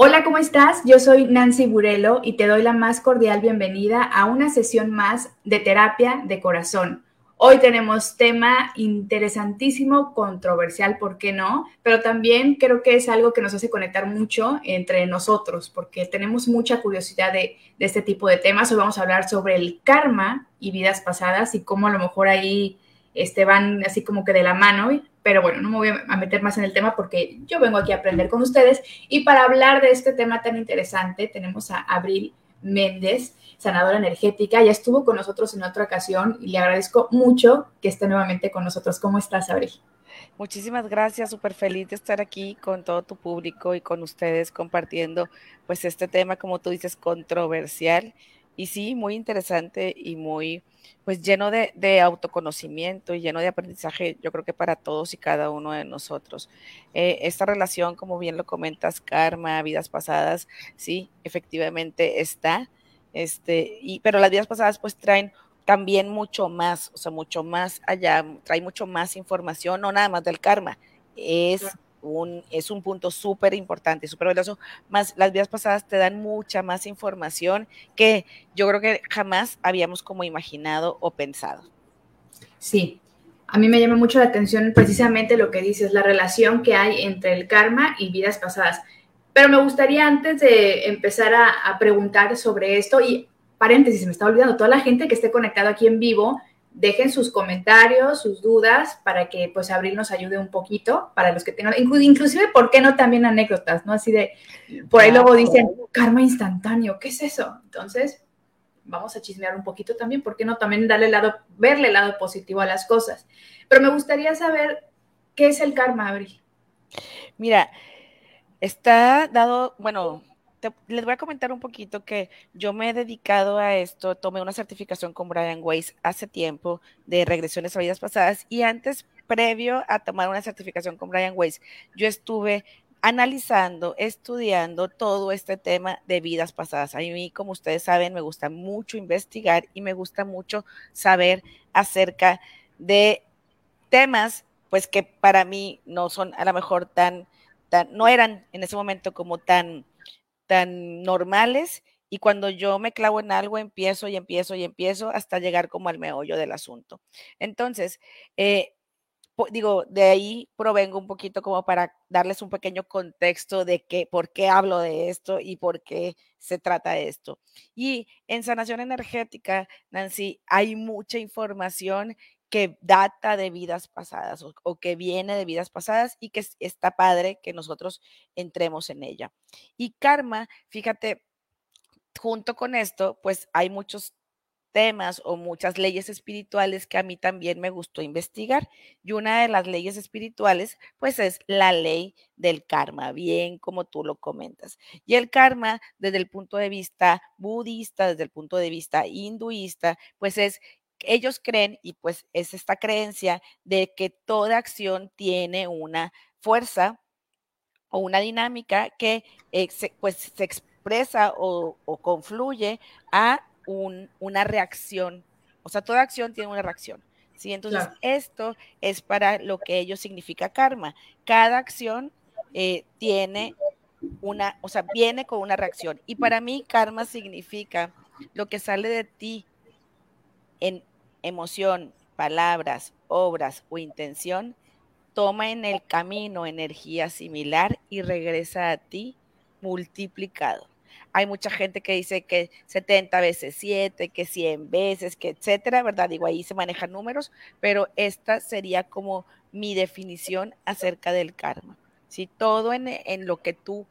Hola, ¿cómo estás? Yo soy Nancy Burelo y te doy la más cordial bienvenida a una sesión más de terapia de corazón. Hoy tenemos tema interesantísimo, controversial, ¿por qué no? Pero también creo que es algo que nos hace conectar mucho entre nosotros, porque tenemos mucha curiosidad de, este tipo de temas. Hoy vamos a hablar sobre el karma y vidas pasadas y cómo a lo mejor ahí este, van así como que de la mano pero bueno, no me voy a meter más en el tema porque yo vengo aquí a aprender con ustedes. Y para hablar de este tema tan interesante, tenemos a Abril Méndez, sanadora energética. Ya estuvo con nosotros en otra ocasión y le agradezco mucho que esté nuevamente con nosotros. ¿Cómo estás, Abril? Muchísimas gracias, súper feliz de estar aquí con todo tu público y con ustedes compartiendo pues este tema, como tú dices, controversial y sí, muy interesante y muy pues lleno de, autoconocimiento y lleno de aprendizaje, yo creo que para todos y cada uno de nosotros. Eh, esta relación, como bien lo comentas, karma, vidas pasadas, sí, efectivamente está, este, y, pero las vidas pasadas pues traen también mucho más, o sea, mucho más allá, trae mucho más información, no nada más del karma, es es un punto súper importante, súper valioso, más las vidas pasadas te dan mucha más información que yo creo que jamás habíamos como imaginado o pensado. Sí, a mí me llama mucho la atención precisamente lo que dices, la relación que hay entre el karma y vidas pasadas. Pero me gustaría antes de empezar a, preguntar sobre esto, y paréntesis, me está olvidando, toda la gente que esté conectado aquí en vivo, dejen sus comentarios, sus dudas, para que pues Abril nos ayude un poquito, para los que tengan, inclusive, ¿por qué no también anécdotas, no? Así de, por ahí luego dicen, karma instantáneo, ¿qué es eso? Entonces, vamos a chismear un poquito también, ¿por qué no también darle el lado, verle el lado positivo a las cosas? Pero me gustaría saber, ¿qué es el karma, Abril? Mira, está dado, bueno, les voy a comentar un poquito que yo me he dedicado a esto, tomé una certificación con Brian Weiss hace tiempo de regresiones a vidas pasadas y antes, previo a tomar una certificación con Brian Weiss, yo estuve analizando, estudiando todo este tema de vidas pasadas. A mí, como ustedes saben, me gusta mucho investigar y me gusta mucho saber acerca de temas, pues que para mí no son a lo mejor tan, tan no eran en ese momento como tan tan normales y cuando yo me clavo en algo empiezo y empiezo y empiezo hasta llegar como al meollo del asunto. Entonces, eh, digo, de ahí provengo un poquito como para darles un pequeño contexto de que, por qué hablo de esto y por qué se trata de esto. Y en sanación energética, Nancy, hay mucha información que data de vidas pasadas o, que viene de vidas pasadas y que está padre que nosotros entremos en ella. Y karma, fíjate, junto con esto, pues hay muchos temas o muchas leyes espirituales que a mí también me gustó investigar. Y una de las leyes espirituales, pues es la ley del karma, bien como tú lo comentas. Y el karma, desde el punto de vista budista, desde el punto de vista hinduista, pues es ellos creen, y pues es esta creencia de que toda acción tiene una fuerza o una dinámica que eh, se, pues se expresa o, confluye a una reacción. O sea, toda acción tiene una reacción. ¿sí? Entonces, esto es para lo que ellos significa karma. Cada acción eh, tiene una, o sea, viene con una reacción. Y para mí, karma significa lo que sale de ti en emoción, palabras, obras o intención, toma en el camino energía similar y regresa a ti multiplicado. Hay mucha gente que dice que 70 veces 7, que 100 veces, que etcétera, ¿verdad? Digo, ahí se manejan números, pero esta sería como mi definición acerca del karma. Si todo en, lo que tú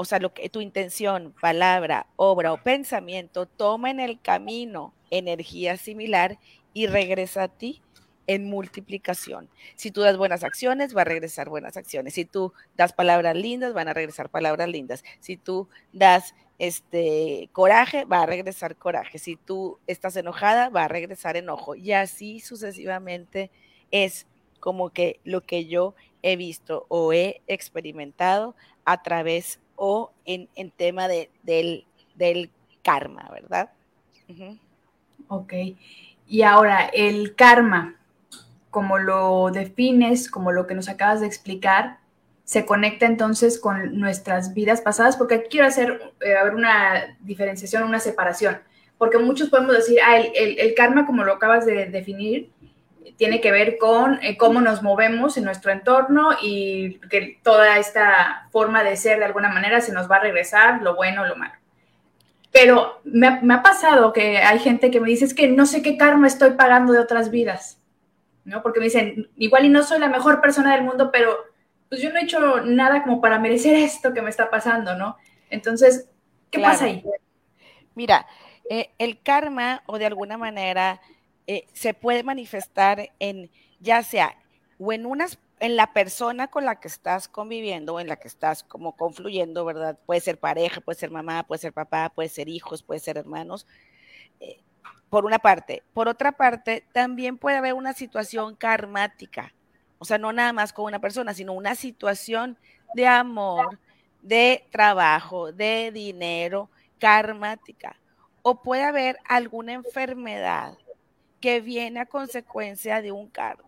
o sea, lo que tu intención, palabra, obra o pensamiento toma en el camino energía similar y regresa a ti en multiplicación. Si tú das buenas acciones, va a regresar buenas acciones. Si tú das palabras lindas, van a regresar palabras lindas. Si tú das este coraje, va a regresar coraje. Si tú estás enojada, va a regresar enojo. Y así sucesivamente es como que lo que yo he visto o he experimentado a través o en, tema de, del, del, karma, ¿verdad? Ok. Y ahora, el karma, como lo defines, como lo que nos acabas de explicar, se conecta entonces con nuestras vidas pasadas, porque aquí quiero hacer eh, una diferenciación, una separación, porque muchos podemos decir, ah, el, karma, como lo acabas de definir, tiene que ver con eh, cómo nos movemos en nuestro entorno y que toda esta forma de ser de alguna manera se nos va a regresar, lo bueno o lo malo. Pero me ha, pasado que hay gente que me dice, es que no sé qué karma estoy pagando de otras vidas, ¿no? Porque me dicen, igual y no soy la mejor persona del mundo, pero pues yo no he hecho nada como para merecer esto que me está pasando, ¿no? Entonces, ¿qué pasa ahí? Mira, eh, el karma o de alguna manera eh, se puede manifestar en ya sea o en unas en la persona con la que estás conviviendo o en la que estás como confluyendo, ¿verdad? Puede ser pareja, puede ser mamá, puede ser papá, puede ser hijos, puede ser hermanos. Eh, por una parte. Por otra parte, también puede haber una situación karmática o sea, no nada más con una persona, sino una situación de amor, de trabajo, de dinero, karmática. O puede haber alguna enfermedad que viene a consecuencia de un karma.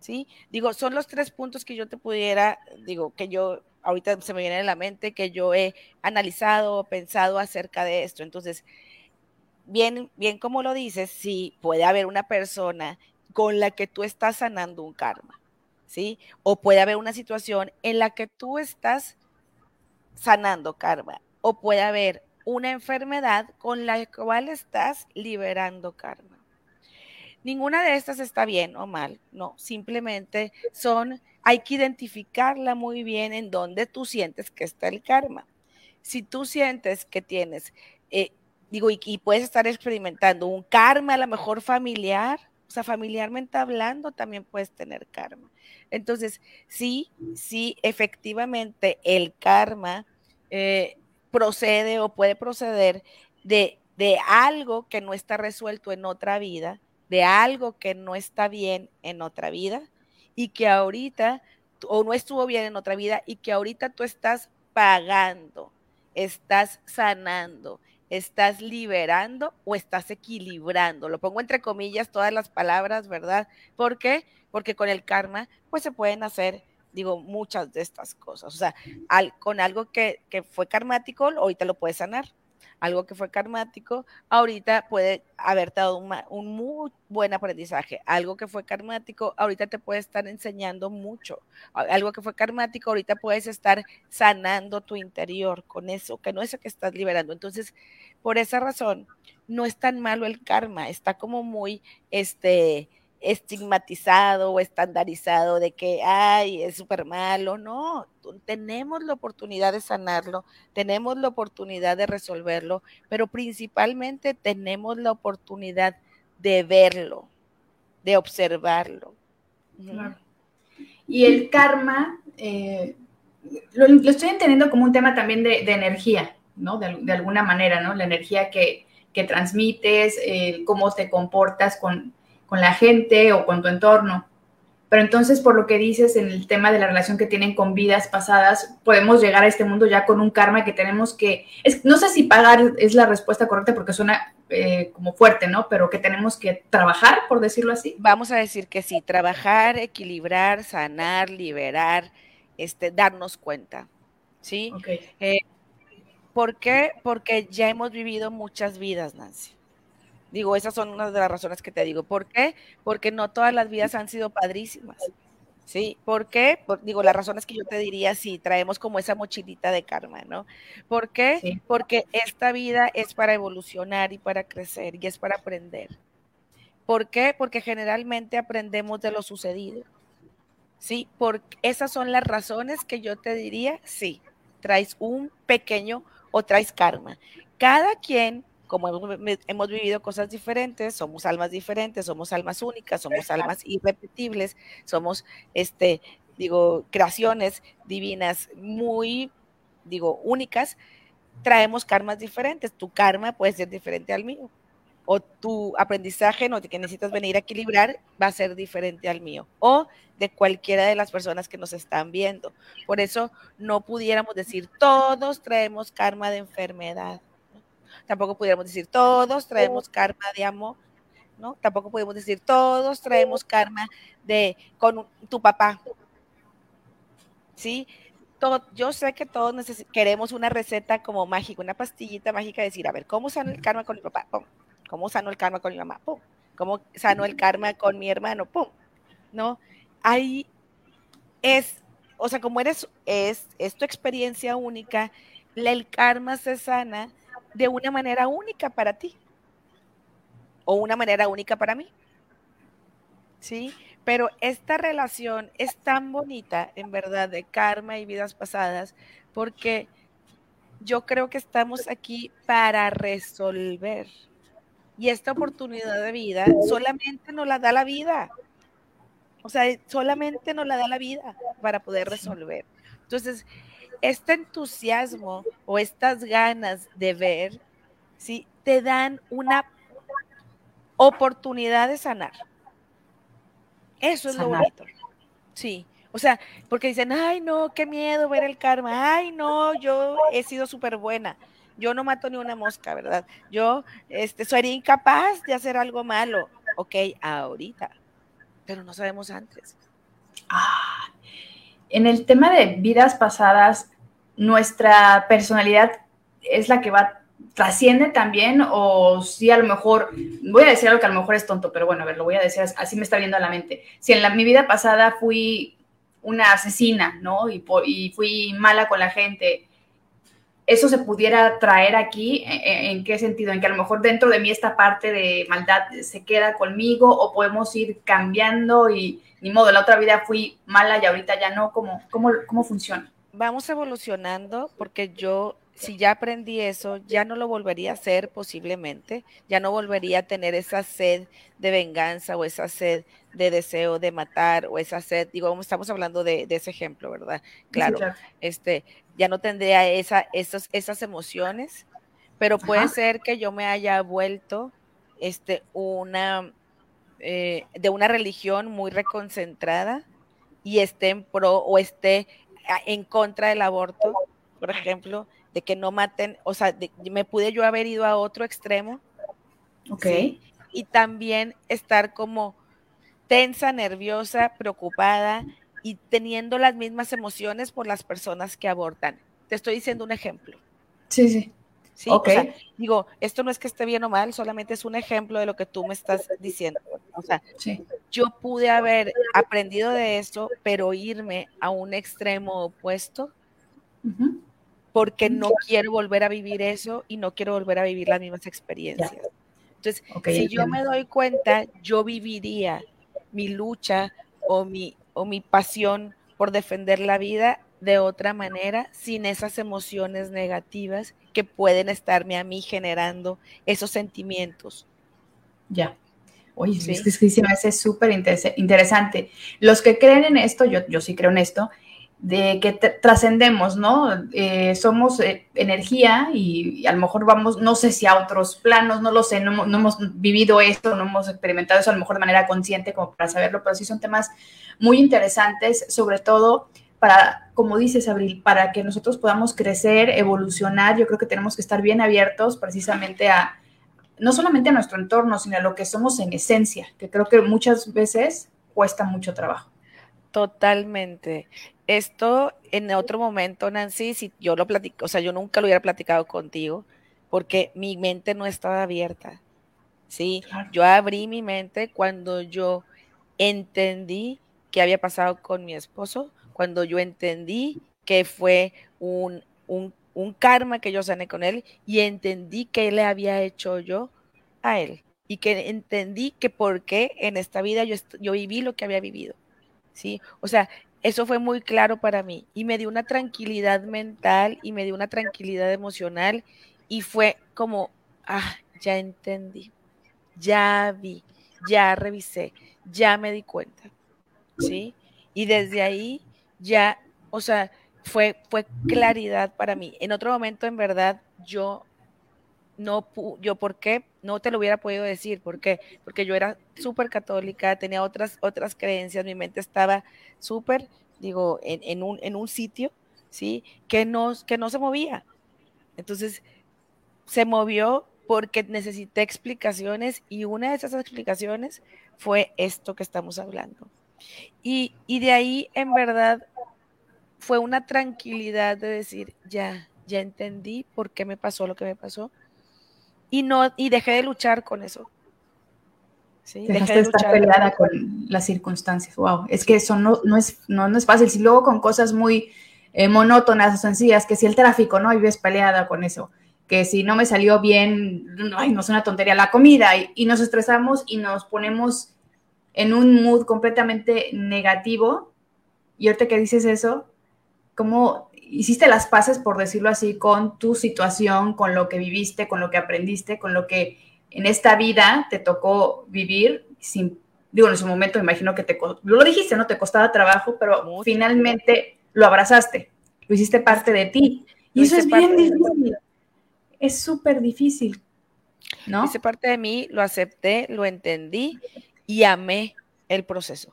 ¿Sí? Digo, son los tres puntos que yo te pudiera, digo, que yo ahorita se me viene a la mente, que yo he analizado, pensado acerca de esto. Entonces, bien, bien como lo dices, sí, puede haber una persona con la que tú estás sanando un karma. ¿sí? O puede haber una situación en la que tú estás sanando karma, o puede haber una enfermedad con la cual estás liberando karma. Ninguna de estas está bien o mal, no, simplemente son, hay que identificarla muy bien en donde tú sientes que está el karma. Si tú sientes que tienes, eh, digo, y, puedes estar experimentando un karma a lo mejor familiar, o sea, familiarmente hablando, también puedes tener karma. Entonces, sí, sí, efectivamente, el karma eh, procede o puede proceder de, de algo que no está resuelto en otra vida, de algo que no está bien en otra vida y que ahorita, o no estuvo bien en otra vida y que ahorita tú estás pagando, estás sanando, estás liberando o estás equilibrando. Lo pongo entre comillas todas las palabras, ¿verdad? ¿Por qué? Porque con el karma, pues se pueden hacer, digo, muchas de estas cosas. O sea, con algo que, que fue karmático, ahorita lo puedes sanar algo que fue karmático, ahorita puede haberte dado un, muy buen aprendizaje. Algo que fue karmático, ahorita te puede estar enseñando mucho. Algo que fue karmático, ahorita puedes estar sanando tu interior con eso, que no es eso que estás liberando. Entonces, por esa razón, no es tan malo el karma, está como muy, este, estigmatizado o estandarizado de que, ay, es súper malo. No, tenemos la oportunidad de sanarlo, tenemos la oportunidad de resolverlo, pero principalmente tenemos la oportunidad de verlo, de observarlo. Y el karma, eh, lo, estoy entendiendo como un tema también de, energía, ¿no? De, alguna manera, ¿no? La energía que, que transmites, cómo te comportas con, con la gente o con tu entorno. Pero entonces, por lo que dices en el tema de la relación que tienen con vidas pasadas, podemos llegar a este mundo ya con un karma que tenemos que, es, no sé si pagar es la respuesta correcta porque suena eh, como fuerte, ¿no? Pero que tenemos que trabajar, por decirlo así. Vamos a decir que sí, trabajar, equilibrar, sanar, liberar, este, darnos cuenta, ¿sí? Eh, ¿Por qué? Porque ya hemos vivido muchas vidas, Nancy. Digo, esas son una de las razones que te digo. ¿Por qué? Porque no todas las vidas han sido padrísimas. ¿Sí? ¿Por qué? digo, las razones que yo te diría, sí, traemos como esa mochilita de karma, ¿no? ¿Por qué? Porque esta vida es para evolucionar y para crecer y es para aprender. ¿Por qué? Porque generalmente aprendemos de lo sucedido. ¿Sí? Porque esas son las razones que yo te diría, sí, traes un pequeño o traes karma. Cada quien como hemos, vivido cosas diferentes, somos almas diferentes, somos almas únicas, somos almas irrepetibles, somos, este, digo, creaciones divinas muy, digo, únicas, traemos karmas diferentes. Tu karma puede ser diferente al mío. O tu aprendizaje, no, que necesitas venir a equilibrar, va a ser diferente al mío. O de cualquiera de las personas que nos están viendo. Por eso no pudiéramos decir, todos traemos karma de enfermedad tampoco pudiéramos decir todos traemos karma de amor, ¿no? Tampoco podemos decir todos traemos karma de con tu papá. ¿sí? Todo, yo sé que todos queremos una receta como mágica, una pastillita mágica, decir, a ver, ¿cómo sano el karma con mi papá? ¡Pum! ¿Cómo sano el karma con mi mamá? ¡Pum! ¿Cómo sano el karma con mi hermano? ¡Pum! ¿No? Ahí es, o sea, como eres, es, es tu experiencia única, el karma se sana de una manera única para ti o una manera única para mí. ¿Sí? Pero esta relación es tan bonita, en verdad, de karma y vidas pasadas, porque yo creo que estamos aquí para resolver. Y esta oportunidad de vida solamente nos la da la vida. O sea, solamente nos la da la vida para poder resolver. Entonces, este entusiasmo o estas ganas de ver, ¿sí? Te dan una oportunidad de sanar. Eso es lo bonito. Sí. O sea, porque dicen, ay, no, qué miedo ver el karma. Ay, no, yo he sido súper buena. Yo no mato ni una mosca, ¿verdad? Yo este, sería incapaz de hacer algo malo. Ok, ahorita. Pero no sabemos antes. Ah, en el tema de vidas pasadas, nuestra personalidad es la que va trasciende también o si a lo mejor, voy a decir algo que a lo mejor es tonto, pero bueno, a ver, lo voy a decir, así me está viendo a la mente. Si en la, mi vida pasada fui una asesina, ¿no? Y, fui mala con la gente, ¿eso se pudiera traer aquí? ¿En, ¿E, ¿En, qué sentido? ¿En que a lo mejor dentro de mí esta parte de maldad se queda conmigo o podemos ir cambiando y ni modo, la otra vida fui mala y ahorita ya no? ¿Cómo, cómo, cómo funciona? Vamos evolucionando porque yo si ya aprendí eso, ya no lo volvería a hacer posiblemente, ya no volvería a tener esa sed de venganza o esa sed de deseo de matar o esa sed, digo, estamos hablando de, ese ejemplo, ¿verdad? Claro, este, ya no tendría esa, esas, esas emociones, pero puede ser que yo me haya vuelto este, una, eh, de una religión muy reconcentrada y esté en pro o esté en contra del aborto, por ejemplo, de que no maten, o sea, me pude yo haber ido a otro extremo. Ok. Y también estar como tensa, nerviosa, preocupada y teniendo las mismas emociones por las personas que abortan. Te estoy diciendo un ejemplo. Sí, sí. Sí, o sea, digo, esto no es que esté bien o mal, solamente es un ejemplo de lo que tú me estás diciendo. O sea, yo pude haber aprendido de eso, pero irme a un extremo opuesto porque no quiero volver a vivir eso y no quiero volver a vivir las mismas experiencias. Entonces, si yo me doy cuenta, yo viviría mi lucha o mi, o mi pasión por defender la vida de otra manera, sin esas emociones negativas que pueden estarme a mí generando esos sentimientos. Ya. Oye, es que se me hace súper interesante. Los que creen en esto, yo, yo sí creo en esto, de que trascendemos, ¿no? Eh, somos eh, energía y, a lo mejor vamos, no sé si a otros planos, no lo sé, no, hemos vivido esto, no hemos experimentado eso a lo mejor de manera consciente como para saberlo, pero sí son temas muy interesantes, sobre todo para, como dices, Abril, para que nosotros podamos crecer, evolucionar, yo creo que tenemos que estar bien abiertos precisamente a, no solamente a nuestro entorno, sino a lo que somos en esencia, que creo que muchas veces cuesta mucho trabajo. Totalmente esto en otro momento, Nancy, si yo lo platico, o sea, yo nunca lo hubiera platicado contigo porque mi mente no estaba abierta. Sí, yo abrí mi mente cuando yo entendí qué había pasado con mi esposo, cuando yo entendí que fue un, un, un karma que yo sané con él y entendí qué le había hecho yo a él y que entendí que por qué en esta vida yo, yo viví lo que había vivido. ¿sí? O sea, eso fue muy claro para mí y me dio una tranquilidad mental y me dio una tranquilidad emocional y fue como, ah, ya entendí, ya vi, ya revisé, ya me di cuenta, ¿sí? Y desde ahí ya, o sea, fue, fue claridad para mí. En otro momento, en verdad, yo no, yo, ¿por qué? No te lo hubiera podido decir, ¿por qué? Porque yo era súper católica, tenía otras, otras creencias, mi mente estaba súper, digo, en, un, en un sitio, ¿sí? Que no, que no se movía. Entonces, se movió porque necesité explicaciones y una de esas explicaciones fue esto que estamos hablando. Y, y de ahí, en verdad, fue una tranquilidad de decir, ya, ya entendí por qué me pasó lo que me pasó y no y dejé de luchar con eso. Sí, dejé de estar peleada con las circunstancias. Wow, es que eso no, no, es, no, es fácil. Si luego con cosas muy eh, monótonas o sencillas, que si el tráfico, ¿no? Y ves peleada con eso. Que si no me salió bien, ay, no es una tontería la comida. Y, y nos estresamos y nos ponemos en un mood completamente negativo. Y ahorita que dices eso, ¿cómo hiciste las paces, por decirlo así, con tu situación, con lo que viviste, con lo que aprendiste, con lo que en esta vida te tocó vivir sin, digo, en su momento me imagino que te, lo dijiste, ¿no? Te costaba trabajo, pero finalmente lo abrazaste, lo hiciste parte de ti. Y eso es bien difícil. Es súper difícil, ¿no? Hice parte de mí, lo acepté, lo entendí y amé el proceso.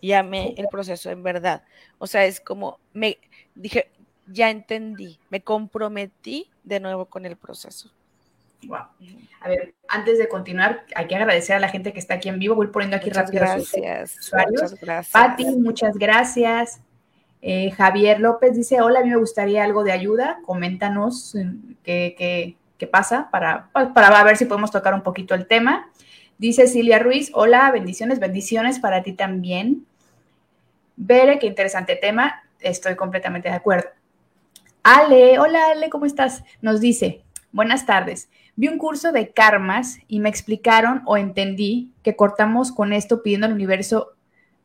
Y amé el proceso en verdad. O sea, es como, me dije, ya entendí, me comprometí de nuevo con el proceso. Wow. A ver, antes de continuar, hay que agradecer a la gente que está aquí en vivo. Voy poniendo aquí rápido gracias, usuarios. gracias. Pati, muchas gracias. Eh, Javier López dice: Hola, a mí me gustaría algo de ayuda. Coméntanos qué, qué, pasa para, para ver si podemos tocar un poquito el tema. Dice Silvia Ruiz: Hola, bendiciones, bendiciones para ti también. Bere, qué interesante tema. Estoy completamente de acuerdo. Ale, hola Ale, ¿cómo estás? Nos dice: Buenas tardes. Vi un curso de karmas y me explicaron o entendí que cortamos con esto pidiendo al universo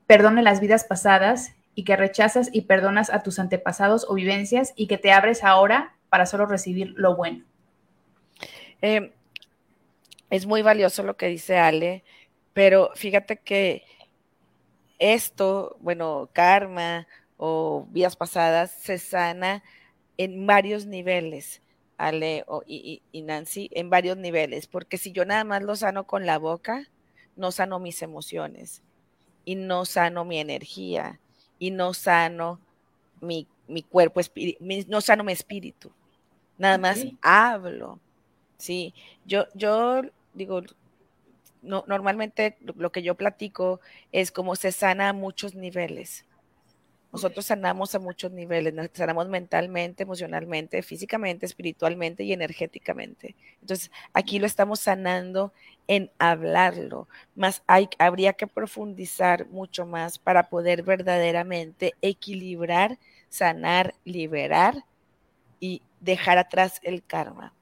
perdone las vidas pasadas y que rechazas y perdonas a tus antepasados o vivencias y que te abres ahora para solo recibir lo bueno. Em, es muy valioso lo que dice Ale, pero fíjate que esto, bueno, karma o vidas pasadas se sana en varios niveles. Ale y, Nancy en varios niveles, porque si yo nada más lo sano con la boca, no sano mis emociones y no sano mi energía y no sano mi, cuerpo, no sano mi espíritu. Nada más hablo. Sí, yo, yo digo, no, normalmente lo que yo platico es como se sana a muchos niveles. Nosotros sanamos a muchos niveles, sanamos mentalmente, emocionalmente, físicamente, espiritualmente y energéticamente. Entonces, aquí lo estamos sanando en hablarlo, más hay, habría que profundizar mucho más para poder verdaderamente equilibrar, sanar, liberar y dejar atrás el karma.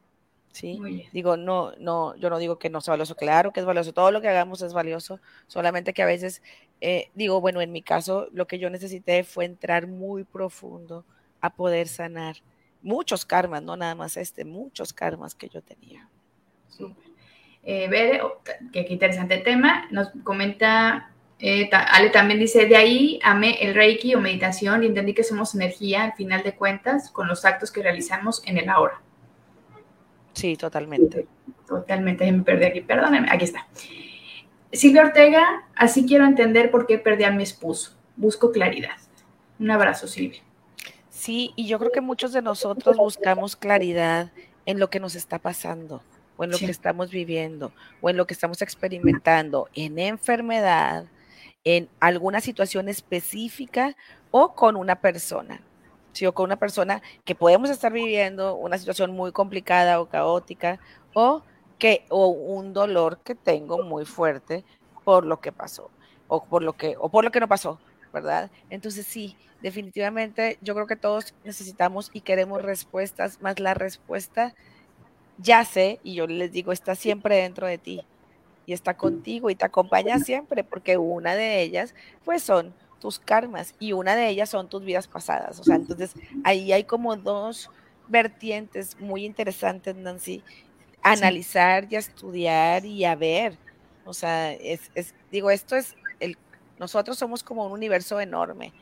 ¿sí? Digo, no, no, yo no digo que no sea valioso, claro que es valioso, todo lo que hagamos es valioso, solamente que a veces eh, digo, bueno, en mi caso lo que yo necesité fue entrar muy profundo a poder sanar muchos karmas, no nada más este, muchos karmas que yo tenía. Súper. Eh, oh, qué, interesante tema, nos comenta, eh, Ale también dice, de ahí amé el Reiki o meditación y entendí que somos energía al final de cuentas con los actos que realizamos en el ahora. Sí, totalmente. Totalmente, me perdí aquí, perdónenme, aquí está. Silvia Ortega, así quiero entender por qué perdí a mi esposo. Busco claridad. Un abrazo, Silvia. Sí, y yo creo que muchos de nosotros buscamos claridad en lo que nos está pasando, o en lo que estamos viviendo, o en lo que estamos experimentando, en enfermedad, en alguna situación específica o con una persona. Sí, o con una persona que podemos estar viviendo una situación muy complicada o caótica, o que o un dolor que tengo muy fuerte por lo que pasó o por lo que o por lo que no pasó, ¿verdad? Entonces sí, definitivamente yo creo que todos necesitamos y queremos respuestas, más la respuesta ya sé y yo les digo está siempre dentro de ti y está contigo y te acompaña siempre porque una de ellas pues son tus karmas y una de ellas son tus vidas pasadas, o sea, entonces ahí hay como dos vertientes muy interesantes, Nancy, analizar y a estudiar y a ver. O sea, es, digo, esto es, el, nosotros somos como un universo enorme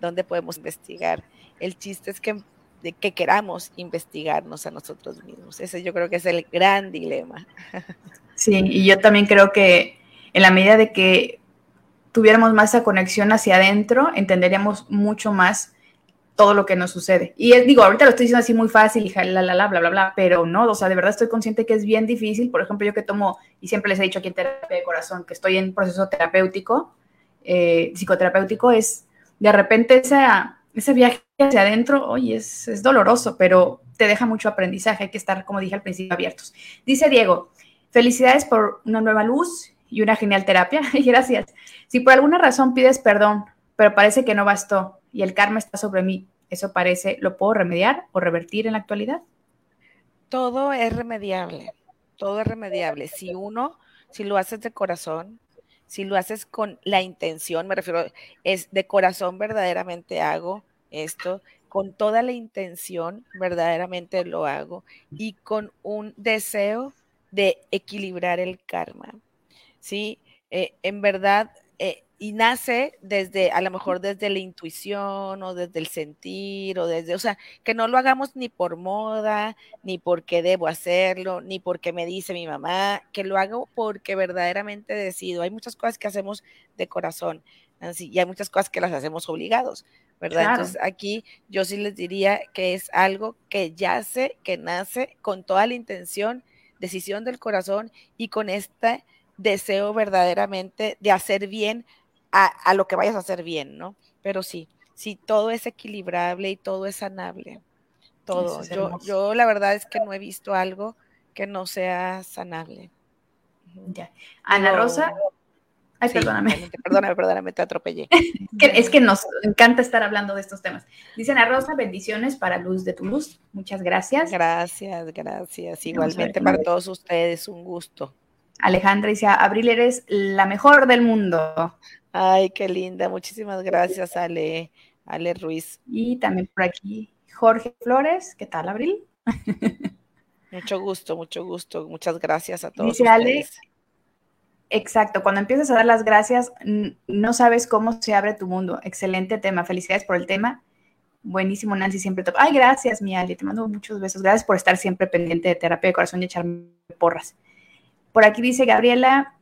donde podemos investigar. El chiste es que, de que queramos investigarnos a nosotros mismos. Ese yo creo que es el gran dilema. Sí, y yo también creo que en la medida de que tuviéramos más esa conexión hacia adentro, entenderíamos mucho más todo lo que nos sucede. Y digo, ahorita lo estoy diciendo así muy fácil, la, la, la, bla, bla, bla, pero no, o sea, de verdad estoy consciente que es bien difícil. Por ejemplo, yo que tomo, y siempre les he dicho aquí en terapia de corazón, que estoy en proceso terapéutico, eh, psicoterapéutico, es de repente esa, ese viaje hacia adentro, oye, es, es doloroso, pero te deja mucho aprendizaje, hay que estar, como dije al principio, abiertos. Dice Diego, felicidades por una nueva luz y una genial terapia. Gracias. Si por alguna razón pides perdón, pero parece que no bastó y el karma está sobre mí, ¿eso parece, lo puedo remediar o revertir en la actualidad? Todo es remediable, todo es remediable. Si uno, si lo haces de corazón, si lo haces con la intención, me refiero, es de corazón verdaderamente hago esto, con toda la intención verdaderamente lo hago y con un deseo de equilibrar el karma. ¿Sí? Eh, en verdad, eh, y nace desde, a lo mejor desde la intuición o desde el sentir o desde, o sea, que no lo hagamos ni por moda, ni porque debo hacerlo, ni porque me dice mi mamá, que lo hago porque verdaderamente decido. Hay muchas cosas que hacemos de corazón, así, y hay muchas cosas que las hacemos obligados, ¿verdad? Entonces aquí yo sí les diría que es algo que yace, que nace con toda la intención, decisión del corazón y con este deseo verdaderamente de hacer bien a, lo que vayas a hacer bien, ¿no? Pero sí, sí, todo es equilibrable y todo es sanable. Todo. yo, yo la verdad es que no he visto algo que no sea sanable. Ya. Ana Rosa. Ay, perdóname. Perdóname, perdóname, te atropellé. es que nos encanta estar hablando de estos temas. Dice Ana Rosa, bendiciones para Luz de tu Luz. Muchas gracias. Gracias, gracias. Igualmente para todos ustedes, un gusto. Alejandra dice, Abril, eres la mejor del mundo. Ay, qué linda. Muchísimas gracias, Ale, Ale Ruiz. Y también por aquí Jorge Flores. ¿Qué tal, Abril? Mucho gusto, mucho gusto. Muchas gracias a todos. Dice Ale, exacto, cuando empiezas a dar las gracias, no sabes cómo se abre tu mundo. Excelente tema. Felicidades por el tema. Buenísimo, Nancy, siempre top. Ay, gracias, mi Ale. Te mando muchos besos. Gracias por estar siempre pendiente de terapia de corazón y echarme porras. Por aquí dice Gabriela,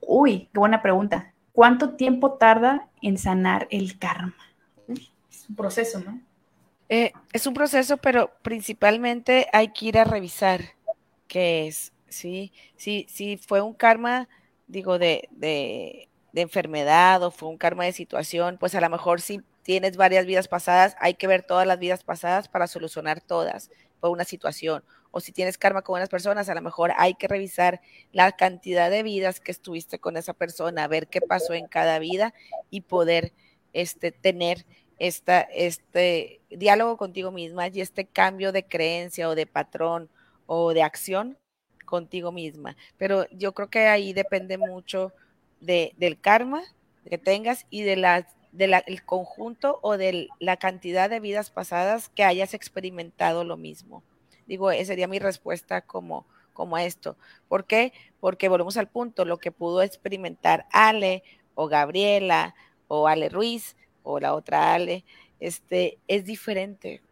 uy, qué buena pregunta. ¿Cuánto tiempo tarda en sanar el karma? es un proceso, ¿no? Eh, es un proceso, pero principalmente hay que ir a revisar qué es, ¿sí? Si, si fue un karma, digo, de, de, de enfermedad o fue un karma de situación, pues a lo mejor si tienes varias vidas pasadas, hay que ver todas las vidas pasadas para solucionar todas por una situación o si tienes karma con unas personas, a lo mejor hay que revisar la cantidad de vidas que estuviste con esa persona, ver qué pasó en cada vida y poder este, tener esta, este diálogo contigo misma y este cambio de creencia o de patrón o de acción contigo misma. Pero yo creo que ahí depende mucho de, del karma que tengas y de la del conjunto o de la cantidad de vidas pasadas que hayas experimentado lo mismo. Digo, esa sería mi respuesta como, como esto. ¿Por qué? Porque volvemos al punto, lo que pudo experimentar Ale o Gabriela o Ale Ruiz o la otra Ale, este, es diferente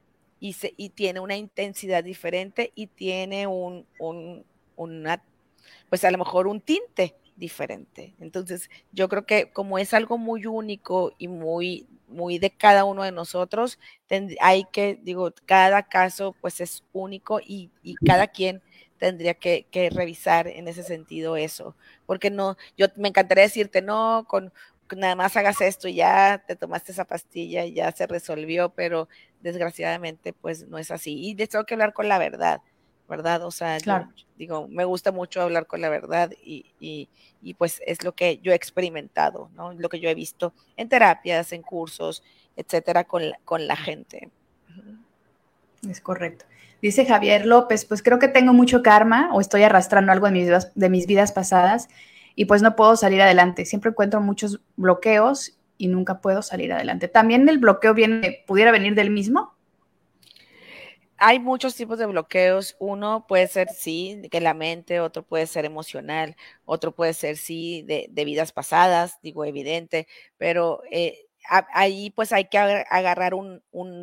y, se, y tiene una intensidad diferente y tiene un, un, una, pues a lo mejor un tinte diferente. Entonces, yo creo que como es algo muy único y muy muy de cada uno de nosotros. hay que, digo, cada caso pues es único y, cada quien tendría que, revisar en ese sentido eso, porque no, yo me encantaría decirte, no, con, nada más hagas esto y ya te tomaste esa pastilla y ya se resolvió, pero desgraciadamente pues no es así. Y de tengo que hablar con la verdad, ¿verdad? O sea, digo, me gusta mucho hablar con la verdad y, y, pues es lo que yo he experimentado, ¿no? Lo que yo he visto en terapias, en cursos, etcétera, con la, con la gente. Es correcto. Dice Javier López, pues creo que tengo mucho karma o estoy arrastrando algo de mis, vidas, de mis vidas pasadas y pues no puedo salir adelante. Siempre encuentro muchos bloqueos y nunca puedo salir adelante. También el bloqueo viene, pudiera venir del mismo hay muchos tipos de bloqueos. Uno puede ser, sí, que la mente, otro puede ser emocional, otro puede ser, sí, de, vidas pasadas, digo, evidente, pero eh, ahí pues hay que agarrar un,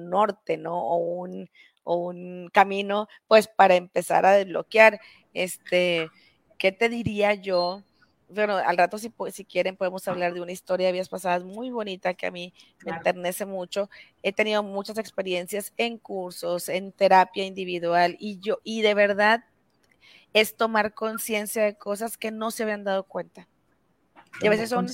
norte, ¿no? O un, o un camino, pues para empezar a desbloquear. Este, ¿qué te diría yo? Bueno, al rato si, si quieren podemos hablar de una historia de vidas pasadas muy bonita que a mí me enternece mucho. He tenido muchas experiencias en cursos, en terapia individual y yo, y de verdad es tomar conciencia de cosas que no se habían dado cuenta. Y a veces son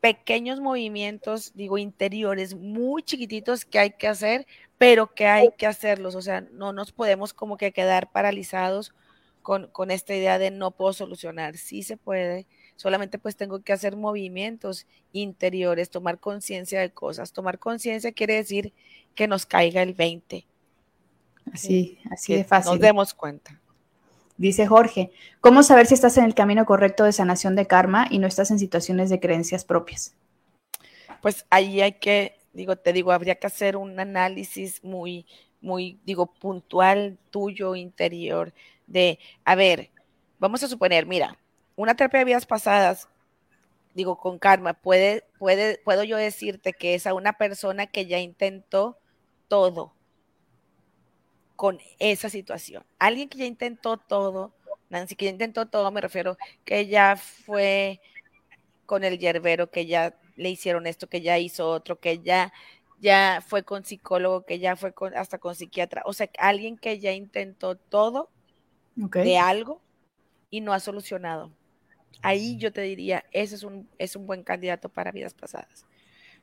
pequeños movimientos, digo, interiores muy chiquititos que hay que hacer, pero que hay que hacerlos. O sea, no nos podemos como que quedar paralizados con, con esta idea de no puedo solucionar. Sí se puede, solamente pues tengo que hacer movimientos interiores, tomar conciencia de cosas. Tomar conciencia quiere decir que nos caiga el 20. Así, así de fácil. Nos demos cuenta. Dice Jorge, ¿cómo saber si estás en el camino correcto de sanación de karma y no estás en situaciones de creencias propias? Pues ahí hay que, digo, te digo, habría que hacer un análisis muy, muy, digo, puntual tuyo interior de, a ver, vamos a suponer, mira, una terapia de vidas pasadas, digo, con karma, puede, puede, puedo yo decirte que es a una persona que ya intentó todo con esa situación. Alguien que ya intentó todo, Nancy, que ya intentó todo, me refiero, que ya fue con el yerbero, que ya le hicieron esto, que ya hizo otro, que ya, ya fue con psicólogo, que ya fue con, hasta con psiquiatra. O sea, alguien que ya intentó todo de algo y no ha solucionado. Ahí yo te diría, ese es un, es un buen candidato para vidas pasadas.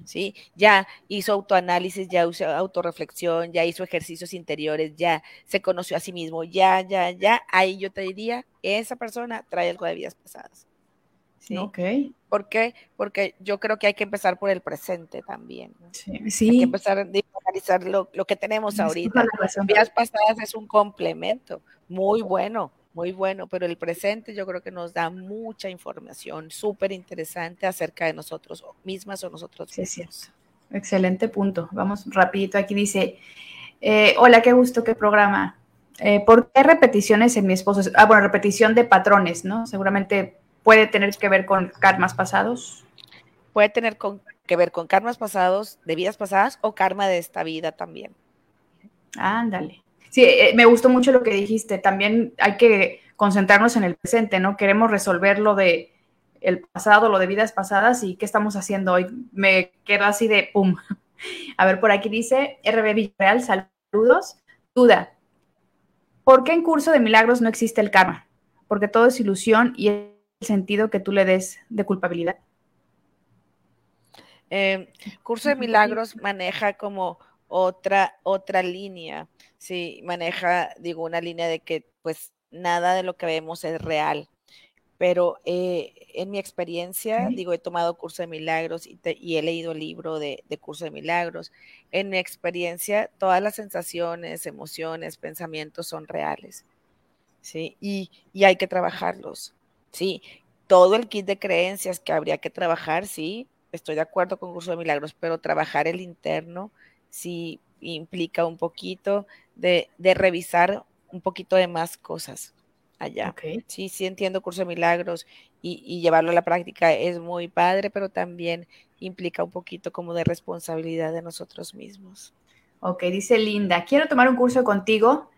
¿Sí? Ya hizo autoanálisis, ya hizo autorreflexión, ya hizo ejercicios interiores, ya se conoció a sí mismo, ya, ya, ya. Ahí yo te diría, esa persona trae algo de vidas pasadas. ¿Sí? Ok. ¿Por qué? Porque yo creo que hay que empezar por el presente también. Sí. Hay que empezar a analizar lo, lo que tenemos ahorita. Vidas pasadas es un complemento muy bueno muy bueno, pero el presente yo creo que nos da mucha información súper interesante acerca de nosotros mismas o nosotros mismos. Sí. Excelente punto. Vamos rapidito. Aquí dice, eh, hola, qué gusto, qué programa. Eh, ¿Por qué repeticiones en mi esposo? Ah, bueno, repetición de patrones, ¿no? Seguramente puede tener que ver con karmas pasados. Puede tener con, que ver con karmas pasados, de vidas pasadas o karma de esta vida también. Ándale. Sí, eh, me gustó mucho lo que dijiste. También hay que concentrarnos en el presente, ¿no? Queremos resolver lo de el pasado, lo de vidas pasadas y qué estamos haciendo hoy. Me quedo así de pum. A ver, por aquí dice RB Villarreal, saludos. Duda. ¿Por qué en curso de milagros no existe el karma? Porque todo es ilusión y el sentido que tú le des de culpabilidad. Eh, curso de milagros maneja como otra, otra línea sí maneja, digo, una línea de que pues nada de lo que vemos es real. Pero eh, en mi experiencia, digo, he tomado curso de milagros y, he leído el libro de, curso de milagros. En mi experiencia, todas las sensaciones, emociones, pensamientos son reales. ¿sí? Y, y hay que trabajarlos. Sí, todo el kit de creencias que habría que trabajar, sí, estoy de acuerdo con curso de milagros, pero trabajar el interno, sí, implica un poquito de, revisar un poquito de más cosas allá. Sí, sí entiendo curso de milagros y, llevarlo a la práctica es muy padre, pero también implica un poquito como de responsabilidad de nosotros mismos. Ok, dice Linda, quiero tomar un curso contigo,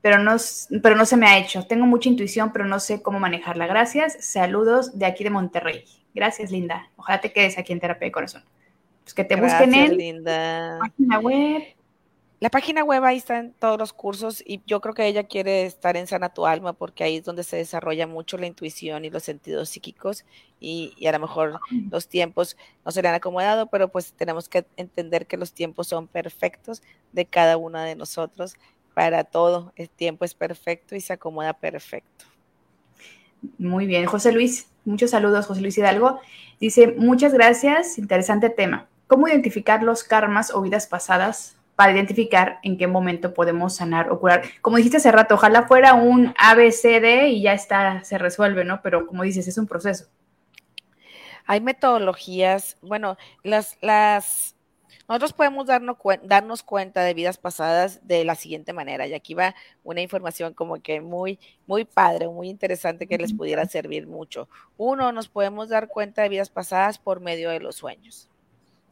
pero no, pero no se me ha hecho. Tengo mucha intuición, pero no sé cómo manejarla. Gracias. Saludos de aquí de Monterrey. Gracias, Linda. Ojalá te quedes aquí en Terapia de Corazón. Pues que te busquen en Linda. página web, la página web ahí están todos los cursos y yo creo que ella quiere estar en Sana Tu Alma porque ahí es donde se desarrolla mucho la intuición y los sentidos psíquicos y, a lo mejor los tiempos no se le han acomodado, pero pues tenemos que entender que los tiempos son perfectos de cada una de nosotros. Para todo, el tiempo es perfecto y se acomoda perfecto. Muy bien, José Luis, muchos saludos, José Luis Hidalgo. Dice, muchas gracias, interesante tema. ¿Cómo identificar los karmas o vidas pasadas para identificar en qué momento podemos sanar o curar. Como dijiste hace rato, ojalá fuera un ABCD y ya está, se resuelve, ¿no? Pero como dices, es un proceso. Hay metodologías, bueno, las, las, nosotros podemos darnos, darnos cuenta de vidas pasadas de la siguiente manera, y aquí va una información como que muy, muy padre, muy interesante que les pudiera servir mucho. Uno, nos podemos dar cuenta de vidas pasadas por medio de los sueños.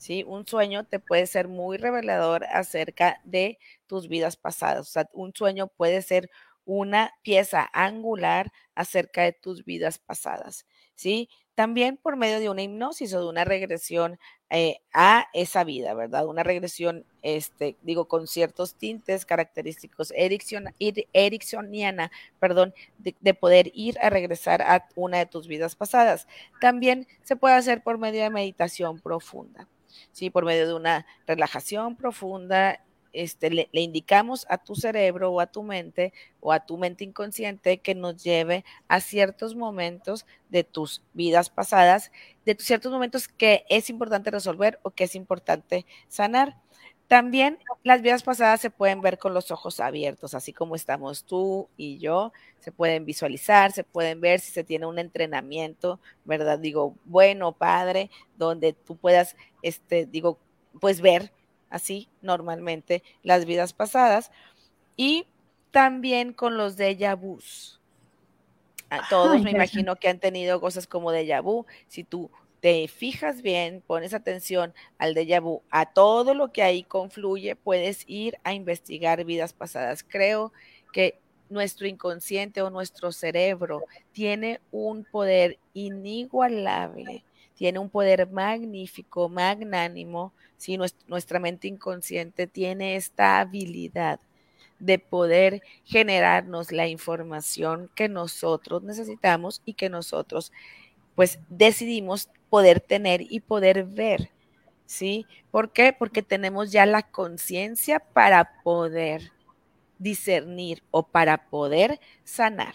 ¿Sí? Un sueño te puede ser muy revelador acerca de tus vidas pasadas. O sea, un sueño puede ser una pieza angular acerca de tus vidas pasadas, ¿sí? también por medio de una hipnosis o de una regresión eh, a esa vida, ¿verdad? Una regresión, este, digo, con ciertos tintes característicos ericksoniana, perdón, de, de, poder ir a regresar a una de tus vidas pasadas. También se puede hacer por medio de meditación profunda, ¿sí? Por medio de una relajación profunda este, le, indicamos a tu cerebro o a tu mente o a tu mente inconsciente que nos lleve a ciertos momentos de tus vidas pasadas, de ciertos momentos que es importante resolver o que es importante sanar. También las vidas pasadas se pueden ver con los ojos abiertos, así como estamos tú y yo, se pueden visualizar, se pueden ver si se tiene un entrenamiento, ¿verdad? Digo, bueno, padre, donde tú puedas, este, digo, pues ver así normalmente las vidas pasadas, y también con los déjà vus. A todos me imagino que han tenido cosas como déjà vu. Si tú te fijas bien, pones atención al déjà vu, a todo lo que ahí confluye, puedes ir a investigar vidas pasadas. Creo que nuestro inconsciente o nuestro cerebro tiene un poder inigualable tiene un poder magnífico, magnánimo, si nuestra mente inconsciente tiene esta habilidad de poder generarnos la información que nosotros necesitamos y que nosotros pues decidimos poder tener y poder ver. ¿Sí? ¿Por qué? Porque tenemos ya la conciencia para poder discernir o para poder sanar.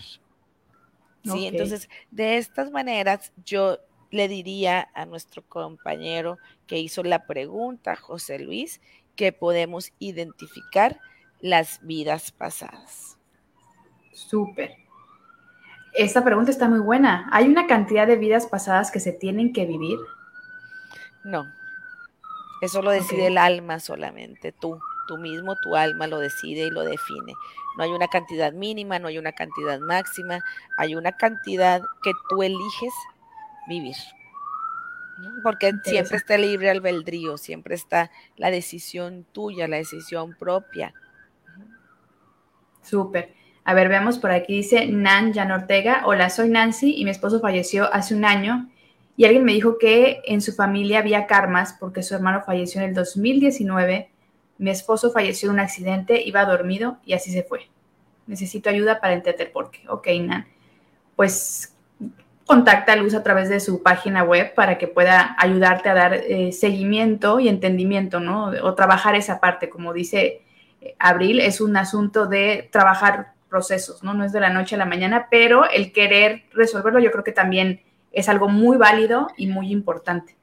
¿Sí? Entonces, de estas maneras, yo le diría a nuestro compañero que hizo la pregunta, José Luis, que podemos identificar las vidas pasadas. Súper. Esta pregunta está muy buena. ¿Hay una cantidad de vidas pasadas que se tienen que vivir? No. Eso lo decide el alma solamente, tú. Tú mismo, tu alma lo decide y lo define. No hay una cantidad mínima, no hay una cantidad máxima, hay una cantidad que tú eliges vivir. Porque siempre está el libre albedrío, siempre está la decisión tuya, la decisión propia. Súper. A ver, veamos por aquí, dice Nan Jan Ortega. Hola, soy Nancy y mi esposo falleció hace un año y alguien me dijo que en su familia había karmas porque su hermano falleció en el 2019. Mi esposo falleció en un accidente, iba dormido y así se fue. Necesito ayuda para entender por qué. Ok, Nan. Pues contacta a Luz a través de su página web para que pueda ayudarte a dar eh, seguimiento y entendimiento, ¿no? O trabajar esa parte, como dice eh, Abril, es un asunto de trabajar procesos, ¿no? No es de la noche a la mañana, pero el querer resolverlo yo creo que también es algo muy válido y muy importante.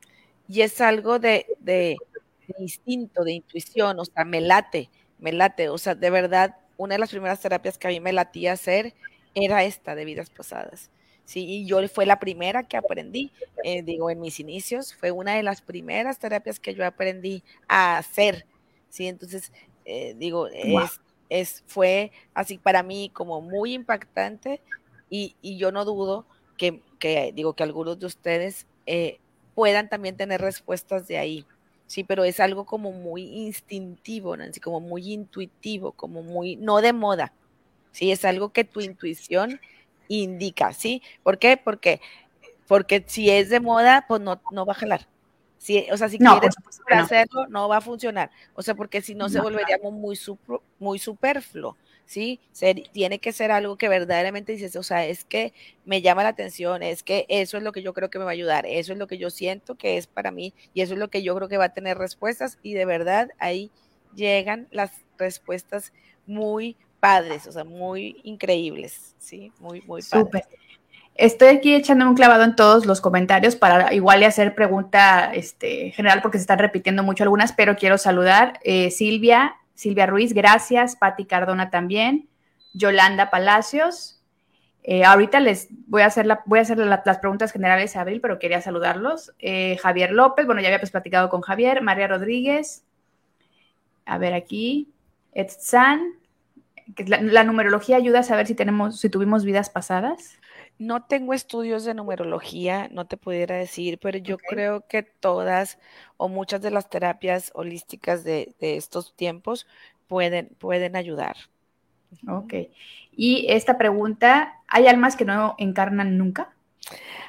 Y es algo de, de, de instinto, de intuición, o sea, me late, me late, o sea, de verdad, una de las primeras terapias que a mí me latía hacer era esta de vidas pasadas Sí, y yo fue la primera que aprendí, eh, digo, en mis inicios, fue una de las primeras terapias que yo aprendí a hacer, ¿sí? Entonces, eh, digo, es, fue así para mí como muy impactante y, yo no dudo que, digo, que algunos de ustedes eh, puedan también tener respuestas de ahí, sí, pero es algo como muy instintivo, Nancy, como muy intuitivo, como muy, no de moda, sí, es algo que tu intuición indica, ¿sí? ¿Por qué? Porque, porque si es de moda, pues no, no va a jalar. Si, o sea, si quieres hacerlo, no va a funcionar. O sea, porque si no, se volvería muy, muy superfluo, ¿sí? tiene que ser algo que verdaderamente dices, o sea, es que me llama la atención, es que eso es lo que yo creo que me va a ayudar, eso es lo que yo siento que es para mí y eso es lo que yo creo que va a tener respuestas y de verdad ahí llegan las respuestas muy padres, o sea, muy increíbles, ¿sí? Muy, muy padres. Estoy aquí echando un clavado en todos los comentarios para igual hacer pregunta este, general porque se están repitiendo mucho algunas, pero quiero saludar eh, Silvia, Silvia Ruiz, gracias, Patti Cardona también, Yolanda Palacios. Eh, ahorita les voy a hacer, la, voy a hacer las preguntas generales a Abril, pero quería saludarlos. Eh, Javier López, bueno, ya había pues platicado con Javier, María Rodríguez, a ver aquí, Etzan, la, numerología ayuda a saber si tenemos, si tuvimos vidas pasadas. No tengo estudios de numerología, no te pudiera decir, pero yo creo que todas o muchas de las terapias holísticas de, estos tiempos pueden, pueden ayudar. Ok. Y esta pregunta, ¿hay almas que no encarnan nunca?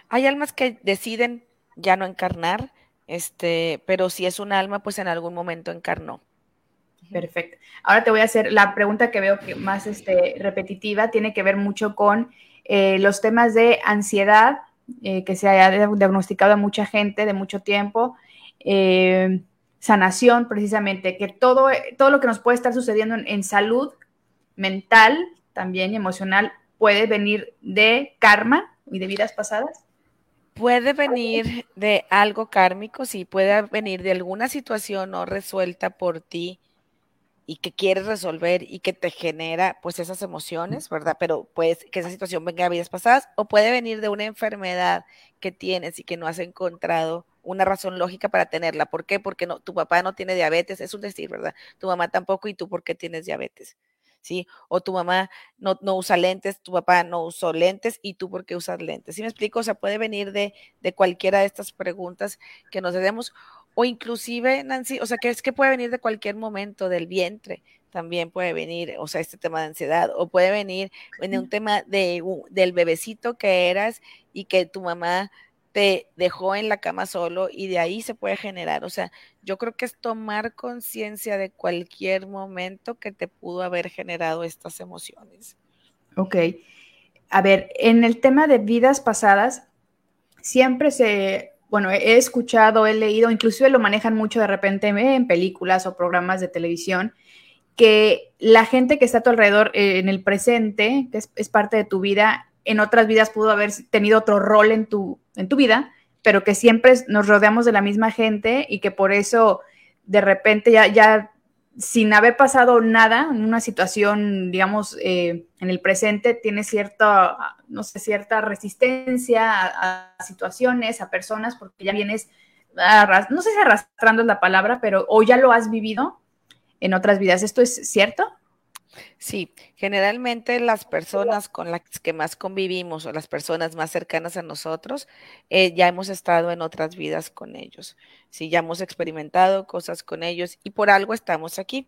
Hay almas que deciden ya no encarnar, este, pero si es un alma, pues en algún momento encarnó. Perfecto. Ahora te voy a hacer la pregunta que veo que más este, repetitiva, tiene que ver mucho con eh, los temas de ansiedad, eh, que se haya diagnosticado a mucha gente de mucho tiempo, eh, sanación precisamente, que todo, todo lo que nos puede estar sucediendo en, salud mental, también emocional, puede venir de karma y de vidas pasadas. Puede venir de algo kármico, sí, puede venir de alguna situación no resuelta por ti y que quieres resolver y que te genera pues esas emociones, ¿verdad? Pero pues que esa situación venga a vidas pasadas o puede venir de una enfermedad que tienes y que no has encontrado una razón lógica para tenerla. ¿Por qué? Porque no, tu papá no tiene diabetes, es un decir, ¿verdad? Tu mamá tampoco y tú por qué tienes diabetes. ¿Sí? O tu mamá no, no usa lentes, tu papá no usó lentes y tú por qué usas lentes. ¿Sí me explico? O sea, puede venir de, de cualquiera de estas preguntas que nos hacemos o inclusive, Nancy, o sea, que es que puede venir de cualquier momento, del vientre, también puede venir, o sea, este tema de ansiedad, o puede venir en un tema de, del bebecito que eras y que tu mamá te dejó en la cama solo y de ahí se puede generar. O sea, yo creo que es tomar conciencia de cualquier momento que te pudo haber generado estas emociones. Ok. A ver, en el tema de vidas pasadas, siempre se bueno, he escuchado, he leído, inclusive lo manejan mucho de repente en películas o programas de televisión, que la gente que está a tu alrededor eh, en el presente, que es, parte de tu vida, en otras vidas pudo haber tenido otro rol en tu, en tu vida, pero que siempre nos rodeamos de la misma gente y que por eso de repente ya, ya sin haber pasado nada en una situación, digamos, eh, en el presente, tiene cierta, no sé, cierta resistencia a, situaciones, a personas, porque ya vienes, no sé si arrastrando es la palabra, pero o ya lo has vivido en otras vidas. ¿Esto es cierto? Sí, generalmente las personas con las que más convivimos o las personas más cercanas a nosotros, eh, ya hemos estado en otras vidas con ellos. Sí, ya hemos experimentado cosas con ellos y por algo estamos aquí.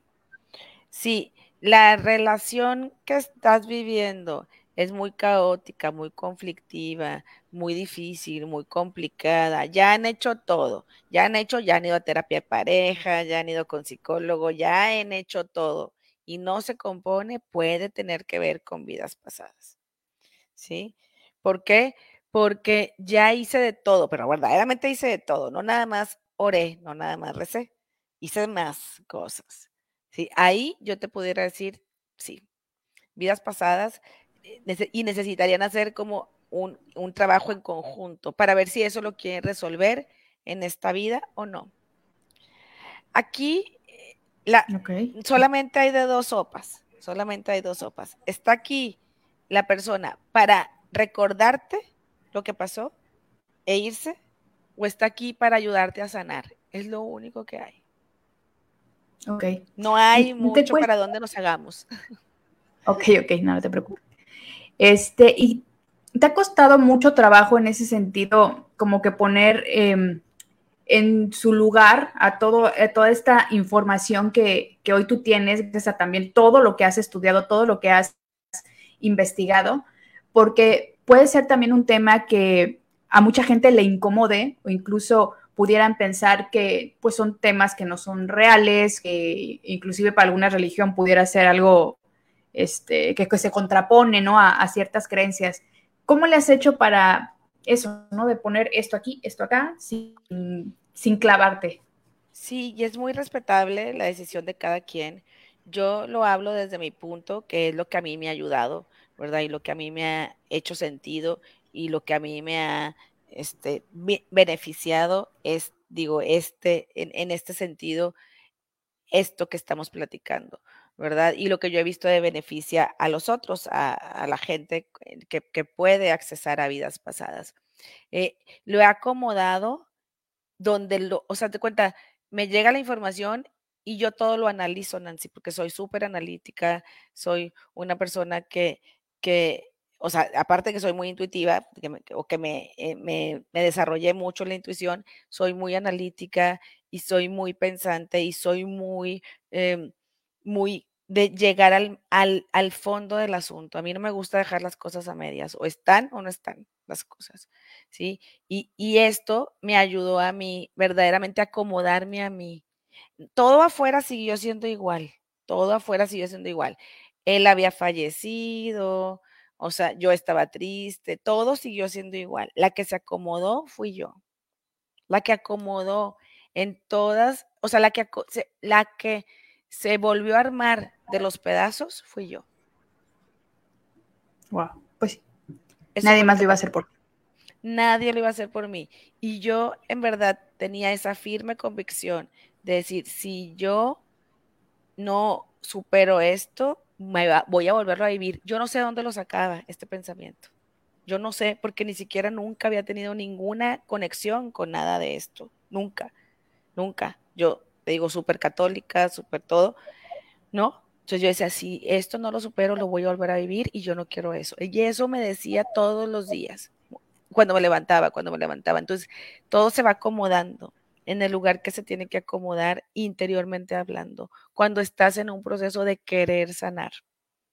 Sí, la relación que estás viviendo es muy caótica, muy conflictiva, muy difícil, muy complicada. Ya han hecho todo, ya han hecho, ya han ido a terapia de pareja, ya han ido con psicólogo, ya han hecho todo y no se compone, puede tener que ver con vidas pasadas. ¿Sí? ¿Por qué? Porque ya hice de todo, pero verdaderamente hice de todo, no nada más oré, no nada más recé, hice más cosas. ¿Sí? Ahí yo te pudiera decir, sí, vidas pasadas eh, y necesitarían hacer como un, un trabajo en conjunto para ver si eso lo quieren resolver en esta vida o no. Aquí Solamente hay de dos sopas, solamente hay dos sopas. Está aquí la persona para recordarte lo que pasó e irse, o está aquí para ayudarte a sanar. Es lo único que hay. Ok. No hay mucho para dónde nos hagamos. Ok, ok, no, te preocupes. Este, y te ha costado mucho trabajo en ese sentido, como que poner em, en su lugar a, todo, toda esta información que, hoy tú tienes, gracias a también todo lo que has estudiado, todo lo que has investigado, porque puede ser también un tema que a mucha gente le incomode o incluso pudieran pensar que pues son temas que no son reales, que inclusive para alguna religión pudiera ser algo este, que, se contrapone ¿no? a, a ciertas creencias. ¿Cómo le has hecho para eso, ¿no? De poner esto aquí, esto acá, sin, sin clavarte. Sí, y es muy respetable la decisión de cada quien. Yo lo hablo desde mi punto, que es lo que a mí me ha ayudado, ¿verdad? Y lo que a mí me ha hecho sentido y lo que a mí me ha este, beneficiado es, digo, este, en, este sentido, esto que estamos platicando, ¿verdad? Y lo que yo he visto de beneficia a los otros, a, la gente que, puede accesar a vidas pasadas. Eh, lo he acomodado donde lo, o sea, te cuenta, me llega la información y yo todo lo analizo, Nancy, porque soy súper analítica, soy una persona que, que, o sea, aparte que soy muy intuitiva, o que me, eh, me, me, desarrollé mucho la intuición, soy muy analítica y soy muy pensante y soy muy, em, muy de llegar al, al, fondo del asunto. A mí no me gusta dejar las cosas a medias, o están o no están las cosas, ¿sí? Y, y esto me ayudó a mí verdaderamente acomodarme a mí. Todo afuera siguió siendo igual, todo afuera siguió siendo igual. Él había fallecido, o sea, yo estaba triste, todo siguió siendo igual. La que se acomodó fui yo. La que acomodó en todas, o sea, la que, la que se volvió a armar de los pedazos fui yo. Wow, pues Nadie más lo iba a hacer por mí. Nadie lo iba a hacer por mí. Y yo en verdad tenía esa firme convicción de decir, si yo no supero esto, me voy a volverlo a vivir. Yo no sé dónde lo sacaba este pensamiento. Yo no sé, porque ni siquiera nunca había tenido ninguna conexión con nada de esto. Nunca, nunca. Yo te digo, súper católica, súper todo, ¿no? Entonces yo decía, si esto no lo supero, lo voy a volver a vivir y yo no quiero eso. Y eso me decía todos los días, cuando me levantaba, cuando me levantaba. Entonces todo se va acomodando en el lugar que se tiene que acomodar interiormente hablando, cuando estás en un proceso de querer sanar,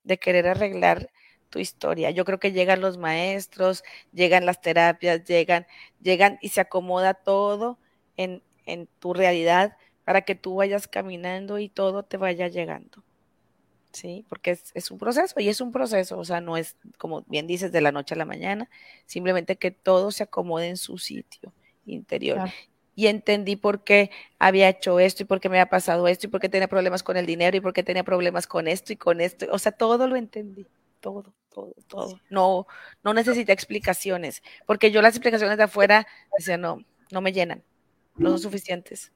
de querer arreglar tu historia. Yo creo que llegan los maestros, llegan las terapias, llegan, llegan y se acomoda todo en, en tu realidad para que tú vayas caminando y todo te vaya llegando. ¿sí? Porque es, es, un proceso y es un proceso, o sea, no es, como bien dices, de la noche a la mañana, simplemente que todo se acomode en su sitio interior. Y entendí por qué había hecho esto y por qué me había pasado esto y por qué tenía problemas con el dinero y por qué tenía problemas con esto y con esto. O sea, todo lo entendí, todo, todo, todo. No, no necesité explicaciones, porque yo las explicaciones de afuera decía, no, no me llenan, no son suficientes.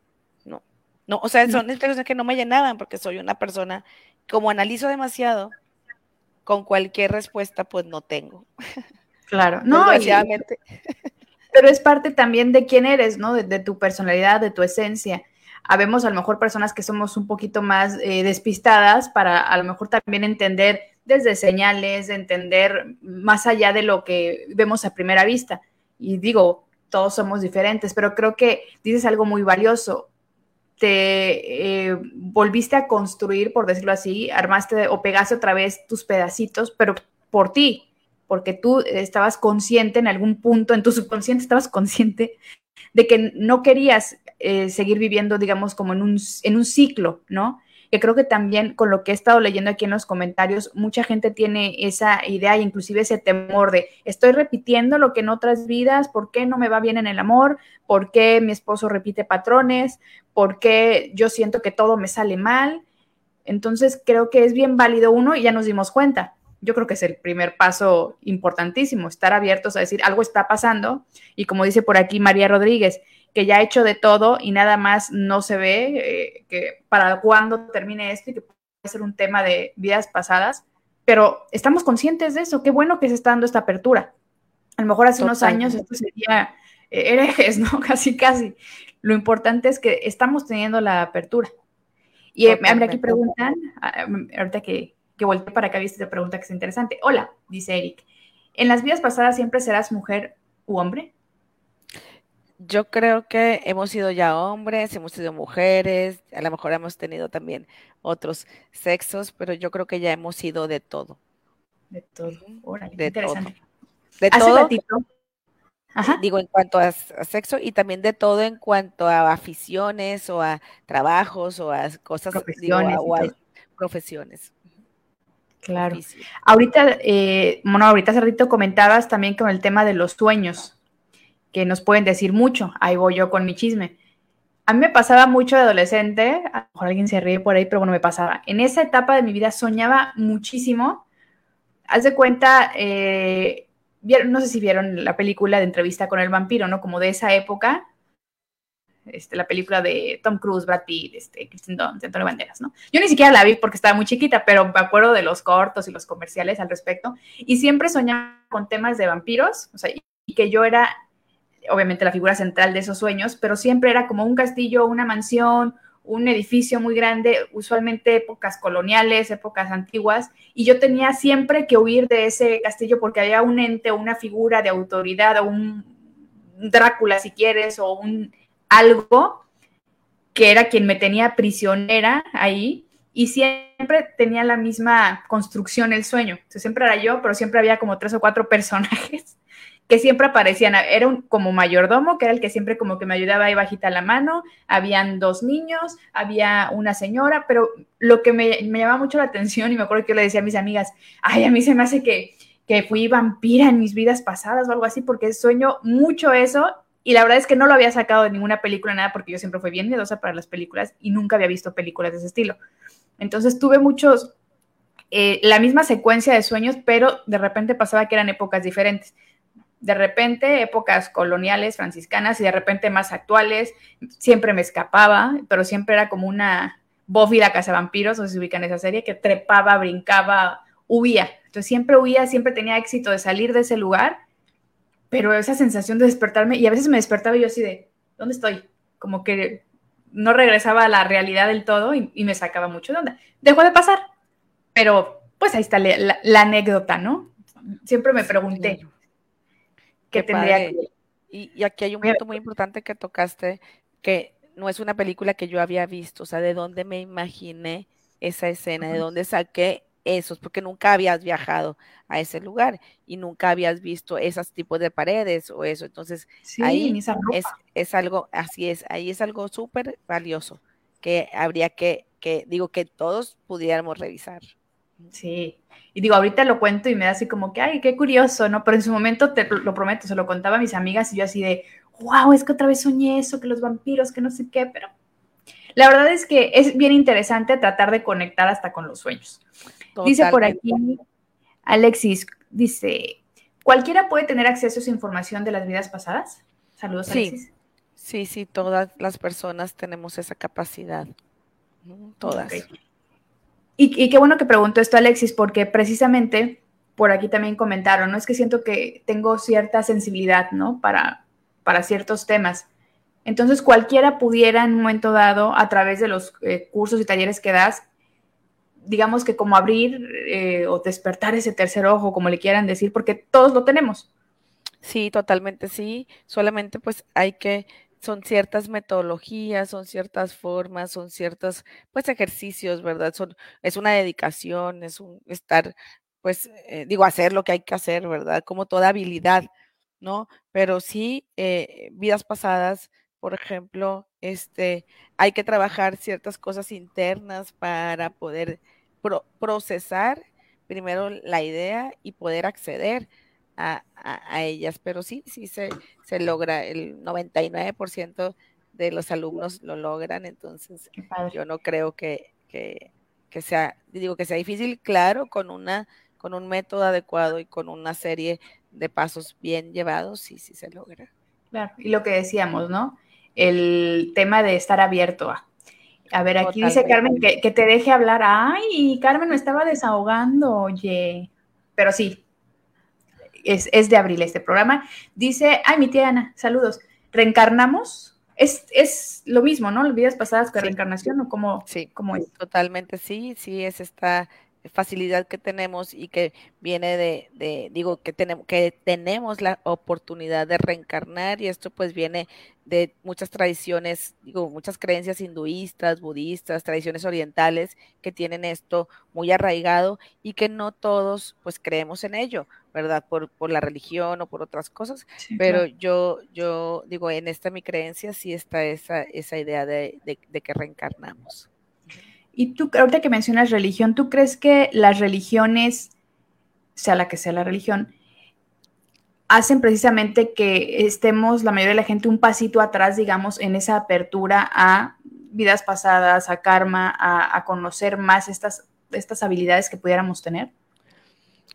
No, o sea, son que no me llenaban porque soy una persona como analizo demasiado, con cualquier respuesta pues no tengo. Claro, no, pero es parte también de quién eres, ¿no? De, tu personalidad, de tu esencia. Habemos a lo mejor personas que somos un poquito más eh, despistadas para a lo mejor también entender desde señales, entender más allá de lo que vemos a primera vista. Y digo, todos somos diferentes, pero creo que dices algo muy valioso te eh, volviste a construir, por decirlo así, armaste o pegaste otra vez tus pedacitos, pero por ti, porque tú estabas consciente en algún punto, en tu subconsciente estabas consciente de que no querías eh, seguir viviendo, digamos, como en un, en un ciclo, ¿no? Que creo que también con lo que he estado leyendo aquí en los comentarios, mucha gente tiene esa idea e inclusive ese temor de estoy repitiendo lo que en otras vidas, ¿por qué no me va bien en el amor? ¿Por qué mi esposo repite patrones? ¿Por qué yo siento que todo me sale mal? Entonces creo que es bien válido uno y ya nos dimos cuenta. Yo creo que es el primer paso importantísimo, estar abiertos a decir algo está pasando y como dice por aquí María Rodríguez, que ya ha hecho de todo y nada más no se ve eh, que para cuándo termine esto y que puede ser un tema de vidas pasadas, pero estamos conscientes de eso, qué bueno que se está dando esta apertura. A lo mejor hace unos años esto sería eh, herejes, ¿no? Casi, casi. Lo importante es que estamos teniendo la apertura. Y eh, aquí preguntan, ah, ahorita que, que volteé para acá, viste esta pregunta que es interesante. Hola, dice Eric. ¿En las vidas pasadas siempre serás mujer u hombre? Yo creo que hemos sido ya hombres, hemos sido mujeres, a lo mejor hemos tenido también otros sexos, pero yo creo que ya hemos sido de todo. De todo. de interesante. Todo. De todo. Digo, en cuanto a, sexo y también de todo en cuanto a aficiones o a trabajos o a cosas, profesiones. o a, profesiones. Claro. Ahorita, eh, bueno, ahorita hace ratito comentabas también con el tema de los sueños que nos pueden decir mucho. Ahí voy yo con mi chisme. A mí me pasaba mucho de adolescente, a lo mejor alguien se ríe por ahí, pero bueno, me pasaba. En esa etapa de mi vida soñaba muchísimo. Haz de cuenta, eh, no sé si vieron la película de entrevista con el vampiro, ¿no? Como de esa época, este, la película de Tom Cruise, Brad Pitt, este, Kristen Dunst, Antonio Banderas, ¿no? Yo ni siquiera la vi porque estaba muy chiquita, pero me acuerdo de los cortos y los comerciales al respecto. Y siempre soñaba con temas de vampiros, o sea, y que yo era obviamente la figura central de esos sueños, pero siempre era como un castillo, una mansión, un edificio muy grande, usualmente épocas coloniales, épocas antiguas, y yo tenía siempre que huir de ese castillo porque había un ente o una figura de autoridad o un Drácula, si quieres, o un algo que era quien me tenía prisionera ahí y siempre tenía la misma construcción el sueño. siempre era yo, pero siempre había como tres o cuatro personajes que siempre aparecían. Era un, como mayordomo, que era el que siempre como que me ayudaba ahí bajita la mano. Habían dos niños, había una señora, pero lo que me, me llamaba mucho la atención, y me acuerdo que yo le decía a mis amigas, ay, a mí se me hace que, que fui vampira en mis vidas pasadas o algo así, porque sueño mucho eso. Y la verdad es que no lo había sacado de ninguna película, nada, porque yo siempre fui bien miedosa para las películas y nunca había visto películas de ese estilo. Entonces tuve muchos, eh, la misma secuencia de sueños, pero de repente pasaba que eran épocas diferentes. De repente épocas coloniales, franciscanas y de repente más actuales. Siempre me escapaba, pero siempre era como una Buffy la casa vampiros, no sé si ubican esa serie, que trepaba, brincaba, huía. Entonces siempre huía, siempre tenía éxito de salir de ese lugar, pero esa sensación de despertarme, y a veces me despertaba yo así de, ¿dónde estoy? Como que no regresaba a la realidad del todo y, me sacaba mucho de onda. Dejó de pasar, pero pues ahí está la, anécdota, ¿no? Siempre me pregunté qué, tendría que... Y, y, aquí hay un punto muy importante que tocaste, que no es una película que yo había visto, o sea, de dónde me imaginé esa escena, de dónde saqué esos, porque nunca habías viajado a ese lugar y nunca habías visto esos tipos de paredes o eso. Entonces, ahí es, es, algo, así es, ahí es algo súper valioso que habría que, que, digo, que todos pudiéramos revisar. Sí, y digo, ahorita lo cuento y me da así como que, ay, qué curioso, ¿no? Pero en su momento, te lo prometo, se lo contaba a mis amigas y yo así de, wow, es que otra vez soñé eso, que los vampiros, que no sé qué, pero la verdad es que es bien interesante tratar de conectar hasta con los sueños. Dice por aquí Alexis, dice, ¿cualquiera puede tener acceso a esa información de las vidas pasadas? Saludos, Alexis. Sí, sí, todas las personas tenemos esa capacidad. Todas. Y, qué bueno que pregunto esto, Alexis, porque precisamente por aquí también comentaron, ¿no? Es que siento que tengo cierta sensibilidad, ¿no? Para, para ciertos temas. Entonces, cualquiera pudiera en un momento dado, a través de los eh, cursos y talleres que das, digamos que como abrir eh, o despertar ese tercer ojo, como le quieran decir, porque todos lo tenemos. Sí, totalmente sí. Solamente pues hay que, son ciertas metodologías, son ciertas formas, son ciertos pues ejercicios, ¿verdad? Es una dedicación, es un estar, pues, eh, digo, hacer lo que hay que hacer, ¿verdad? Como toda habilidad, ¿no? Pero sí, eh, vidas pasadas, por ejemplo, este, hay que trabajar ciertas cosas internas para poder procesar primero la idea y poder acceder a, ellas. Pero sí, sí se, se logra, el 99% de los alumnos lo logran, entonces yo no creo que, que, que, sea, digo que sea difícil, claro, con una con un método adecuado y con una serie de pasos bien llevados, sí, sí se logra. Claro, y lo que decíamos, ¿no? El tema de estar abierto a, a ver, aquí dice Carmen que, te deje hablar. Ay, Carmen me estaba desahogando, oye. Pero sí, es, de abril este programa. Dice, ay, mi tía Ana, saludos. ¿Reencarnamos? Es, es lo mismo, ¿no? Las vidas pasadas que reencarnación o cómo, sí, cómo es. Totalmente, sí, sí, es esta facilidad que tenemos y que viene de, de, digo, que tenemos, que tenemos la oportunidad de reencarnar y esto pues viene de muchas tradiciones, digo, muchas creencias hinduistas, budistas, tradiciones orientales que tienen esto muy arraigado y que no todos pues creemos en ello, ¿verdad? Por, por la religión o por otras cosas, pero yo, yo digo, en esta mi creencia sí está esa, esa idea de, de que reencarnamos. Y tú, ahorita que mencionas religión, ¿tú crees que las religiones, sea la que sea la religión, hacen precisamente que estemos la mayoría de la gente un pasito atrás, digamos, en esa apertura a vidas pasadas, a karma, a, conocer más estas, estas habilidades que pudiéramos tener?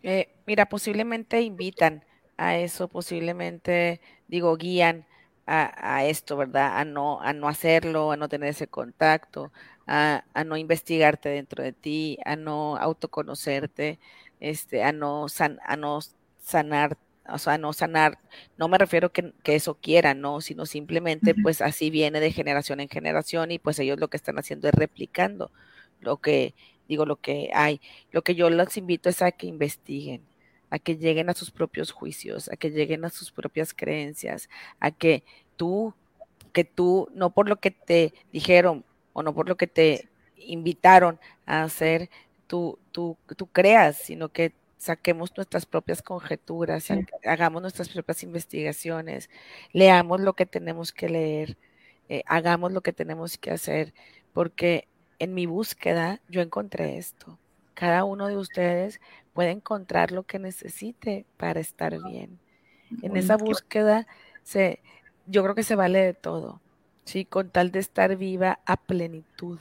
Eh, mira, posiblemente invitan a eso, posiblemente, digo, guían a, a, esto, ¿verdad? A no, a no hacerlo, a no tener ese contacto, a, no investigarte dentro de ti, a no autoconocerte, este, a no, a no sanar, o sea, a no sanar, no me refiero que, que eso quiera, no, sino simplemente pues así viene de generación en generación y pues ellos lo que están haciendo es replicando lo que, digo, lo que hay. Lo que yo los invito es a que investiguen, a que lleguen a sus propios juicios, a que lleguen a sus propias creencias, a que tú, que tú, no por lo que te dijeron, o no por lo que te invitaron a hacer, tú, tú, tú creas, sino que saquemos nuestras propias conjeturas, hagamos nuestras propias investigaciones, leamos lo que tenemos que leer, eh, hagamos lo que tenemos que hacer, porque en mi búsqueda yo encontré esto. Cada uno de ustedes puede encontrar lo que necesite para estar bien. En esa búsqueda se, yo creo que se vale de todo, ¿sí? Con tal de estar viva a plenitud.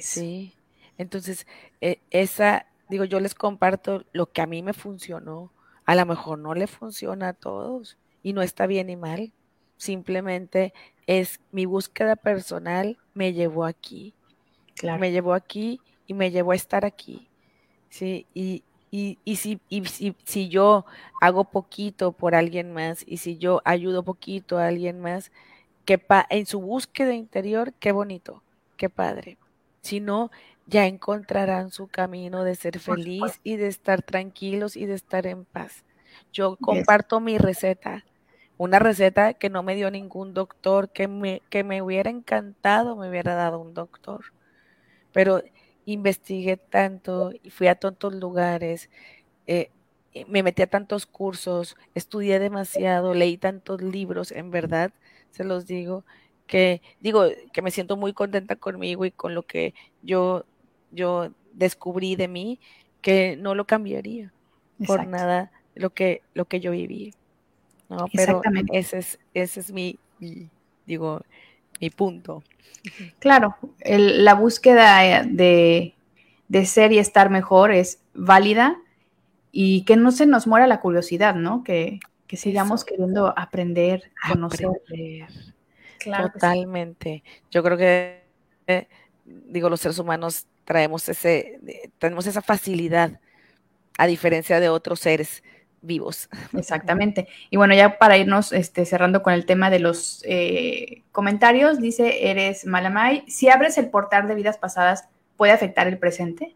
Sí. Entonces, e, esa, digo, yo les comparto lo que a mí me funcionó. A lo mejor no le funciona a todos y no está bien ni mal. Simplemente es mi búsqueda personal me llevó aquí. Me llevó aquí y me llevó a estar aquí. Sí, y, y, y, si, y si, si, yo hago poquito por alguien más y si yo ayudo poquito a alguien más, que pa en su búsqueda interior, qué bonito, qué padre. Si no, ya encontrarán su camino de ser feliz y de estar tranquilos y de estar en paz. Yo comparto mi receta, una receta que no me dio ningún doctor, que me, que me hubiera encantado me hubiera dado un doctor. Pero investigué tanto y fui a tantos lugares, eh, me metí a tantos cursos, estudié demasiado, leí tantos libros, en verdad, se los digo, que digo que me siento muy contenta conmigo y con lo que yo yo descubrí de mí que no lo cambiaría por nada lo que, lo que yo viví. ¿No? Pero ese es, ese es mi, digo, mi punto. Claro, la búsqueda de, de, ser y estar mejor es válida y que no se nos muera la curiosidad, ¿no? Que, que sigamos queriendo aprender, conocer. Totalmente. Yo creo que, eh, digo, los seres humanos traemos ese, tenemos esa facilidad, a diferencia de otros seres vivos. Exactamente. Y bueno, ya para irnos este, cerrando con el tema de los eh, comentarios, dice Eres Malamay, si abres el portal de vidas pasadas, ¿puede afectar el presente?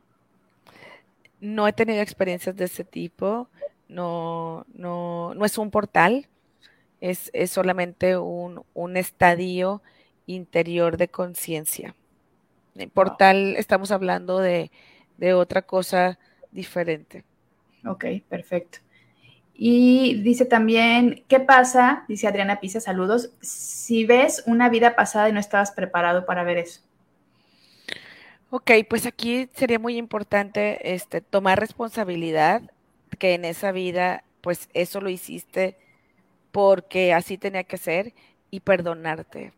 No he tenido experiencias de ese tipo, no, no, no es un portal, es, es solamente un, un estadio interior de conciencia portal estamos hablando de, otra cosa diferente. Ok, perfecto. Y dice también, ¿qué pasa? Dice Adriana Pisa, saludos, si ves una vida pasada y no estabas preparado para ver eso. Ok, pues aquí sería muy importante este, tomar responsabilidad, que en esa vida, pues eso lo hiciste porque así tenía que ser y perdonarte.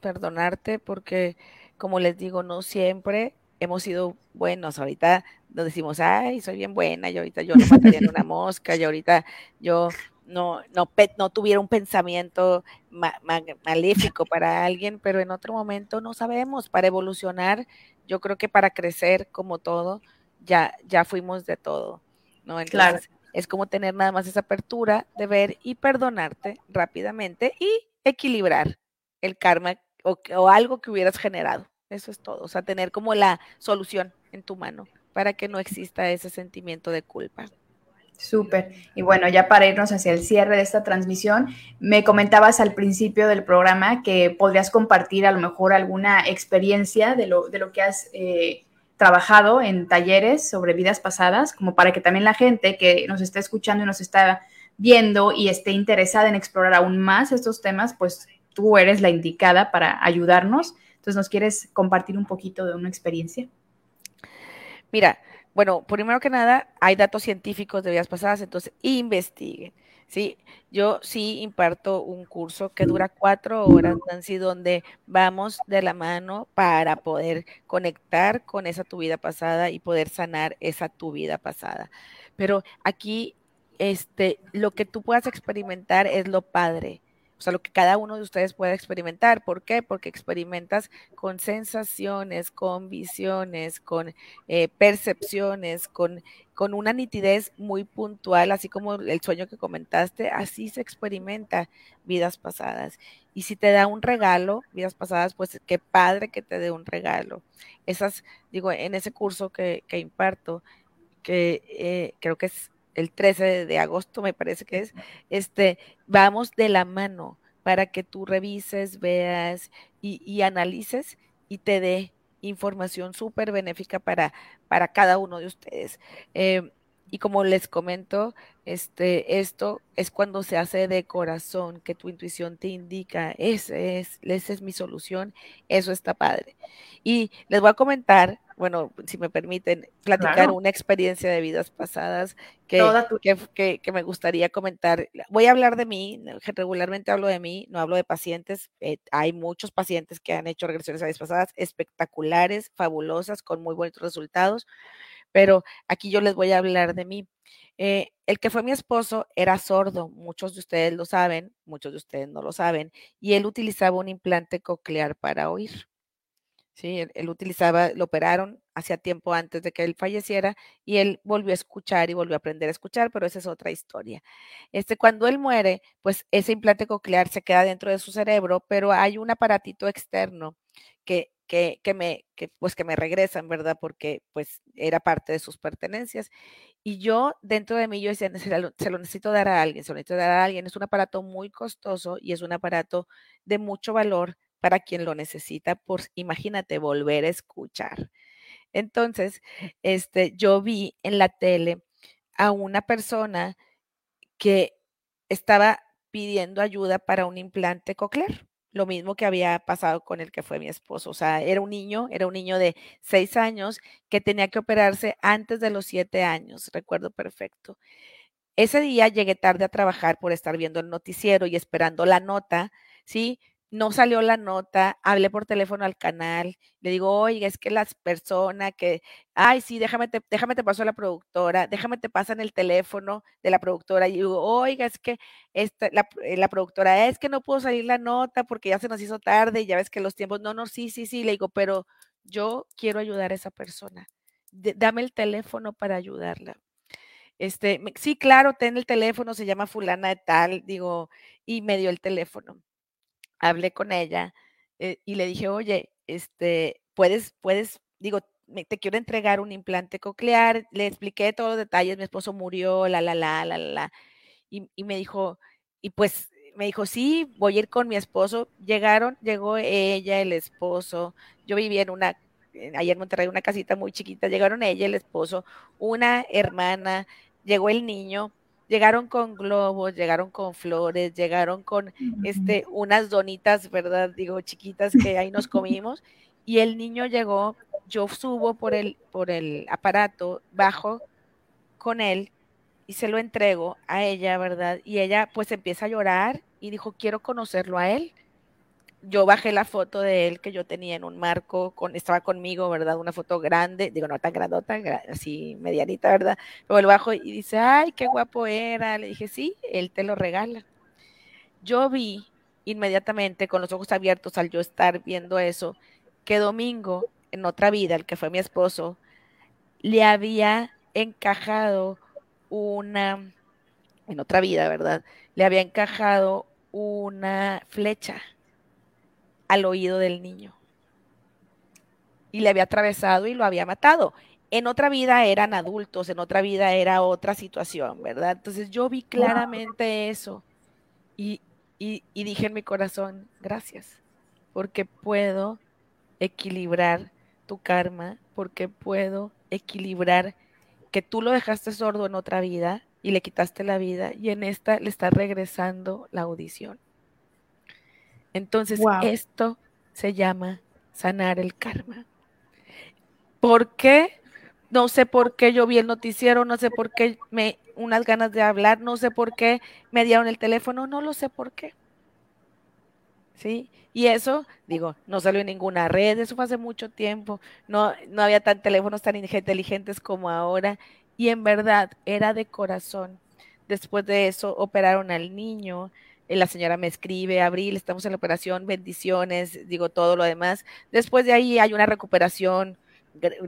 perdonarte porque como les digo, no siempre hemos sido buenos. Ahorita nos decimos, ay, soy bien buena, y ahorita yo no mataría en una mosca, y ahorita yo no, no, no tuviera un pensamiento maléfico para alguien, pero en otro momento no sabemos. Para evolucionar, yo creo que para crecer como todo, ya, ya fuimos de todo. ¿no? Entonces, es como tener nada más esa apertura de ver y perdonarte rápidamente y equilibrar el karma o algo que hubieras generado. Eso es todo. O sea, tener como la solución en tu mano para que no exista ese sentimiento de culpa. Súper. Y bueno, ya para irnos hacia el cierre de esta transmisión, me comentabas al principio del programa que podrías compartir a lo mejor alguna experiencia de lo, de lo que has eh, trabajado en talleres sobre vidas pasadas, como para que también la gente que nos está escuchando y nos está viendo y esté interesada en explorar aún más estos temas, pues tú eres la indicada para ayudarnos. Entonces, ¿nos quieres compartir un poquito de una experiencia? Mira, bueno, primero que nada, hay datos científicos de vidas pasadas, entonces investiguen. Sí, yo sí imparto un curso que dura cuatro horas, Nancy, donde vamos de la mano para poder conectar con esa tu vida pasada y poder sanar esa tu vida pasada. Pero aquí, este, lo que tú puedas experimentar es lo padre o sea, lo que cada uno de ustedes puede experimentar. ¿Por qué? Porque experimentas con sensaciones, con visiones, con eh, percepciones, con, con una nitidez muy puntual, así como el sueño que comentaste, así se experimenta vidas pasadas. Y si te da un regalo, vidas pasadas, pues qué padre que te dé un regalo. Esas, digo, en ese curso que, que imparto, que eh, creo que es el 13 de agosto, me parece que es, este, vamos de la mano para que tú revises, veas y, analices y te dé información súper benéfica para, para cada uno de ustedes. Eh, y como les comento, este, esto es cuando se hace de corazón, que tu intuición te indica, esa es, esa es mi solución, eso está padre. Y les voy a comentar, bueno, si me permiten, platicar una experiencia de vidas pasadas que, que, que, me gustaría comentar. Voy a hablar de mí, regularmente hablo de mí, no hablo de pacientes. Eh, hay muchos pacientes que han hecho regresiones a vidas pasadas espectaculares, fabulosas, con muy buenos resultados pero aquí yo les voy a hablar de mí. Eh, el que fue mi esposo era sordo, muchos de ustedes lo saben, muchos de ustedes no lo saben, y él utilizaba un implante coclear para oír. Sí, él, utilizaba, lo operaron hacía tiempo antes de que él falleciera y él volvió a escuchar y volvió a aprender a escuchar, pero esa es otra historia. Este, cuando él muere, pues ese implante coclear se queda dentro de su cerebro, pero hay un aparatito externo que que, me, que, pues que me regresan, ¿verdad? Porque pues era parte de sus pertenencias. Y yo dentro de mí yo decía, se lo, se lo necesito dar a alguien, se lo necesito dar a alguien. Es un aparato muy costoso y es un aparato de mucho valor para quien lo necesita, por, imagínate, volver a escuchar. Entonces, este, yo vi en la tele a una persona que estaba pidiendo ayuda para un implante coclear lo mismo que había pasado con el que fue mi esposo. O sea, era un niño, era un niño de seis años que tenía que operarse antes de los siete años, recuerdo perfecto. Ese día llegué tarde a trabajar por estar viendo el noticiero y esperando la nota, ¿sí? No salió la nota, hablé por teléfono al canal, le digo, oye, es que las personas que, ay, sí, déjame te, déjame te paso a la productora, déjame te pasan el teléfono de la productora, y digo, oiga, es que esta, la, eh, la, productora, es que no pudo salir la nota porque ya se nos hizo tarde, y ya ves que los tiempos, no, no, sí, sí, sí, le digo, pero yo quiero ayudar a esa persona, dame el teléfono para ayudarla. Este, sí, claro, ten el teléfono, se llama fulana de tal, digo, y me dio el teléfono hablé con ella eh, y le dije, oye, este, puedes, puedes, digo, te quiero entregar un implante coclear, le expliqué todos los detalles, mi esposo murió, la, la, la, la, la, y, y me dijo, y pues me dijo, sí, voy a ir con mi esposo. Llegaron, llegó ella, el esposo, yo vivía en una, ayer en Monterrey, una casita muy chiquita, llegaron ella, el esposo, una hermana, llegó el niño, llegaron con globos, llegaron con flores, llegaron con este, unas donitas, ¿verdad? Digo, chiquitas que ahí nos comimos. Y el niño llegó, yo subo por el, por el aparato, bajo con él y se lo entrego a ella, ¿verdad? Y ella pues empieza a llorar y dijo, quiero conocerlo a él yo bajé la foto de él que yo tenía en un marco, con, estaba conmigo, ¿verdad? Una foto grande, digo, no tan grandota, así medianita, ¿verdad? Pero lo bajo y dice, ay, qué guapo era. Le dije, sí, él te lo regala. Yo vi inmediatamente, con los ojos abiertos, al yo estar viendo eso, que Domingo, en otra vida, el que fue mi esposo, le había encajado una, en otra vida, ¿verdad? Le había encajado una flecha al oído del niño. Y le había atravesado y lo había matado. En otra vida eran adultos, en otra vida era otra situación, ¿verdad? Entonces yo vi claramente eso y, y, y dije en mi corazón, gracias, porque puedo equilibrar tu karma, porque puedo equilibrar que tú lo dejaste sordo en otra vida y le quitaste la vida y en esta le está regresando la audición. Entonces, esto se llama sanar el karma. ¿Por qué? No sé por qué yo vi el noticiero, no sé por qué me unas ganas de hablar, no sé por qué me dieron el teléfono, no lo sé por qué. ¿Sí? Y eso, digo, no salió en ninguna red, eso fue hace mucho tiempo, no, no había tan teléfonos tan inteligentes como ahora, y en verdad era de corazón. Después de eso operaron al niño, la señora me escribe, Abril, estamos en la operación, bendiciones, digo todo lo demás. Después de ahí hay una recuperación,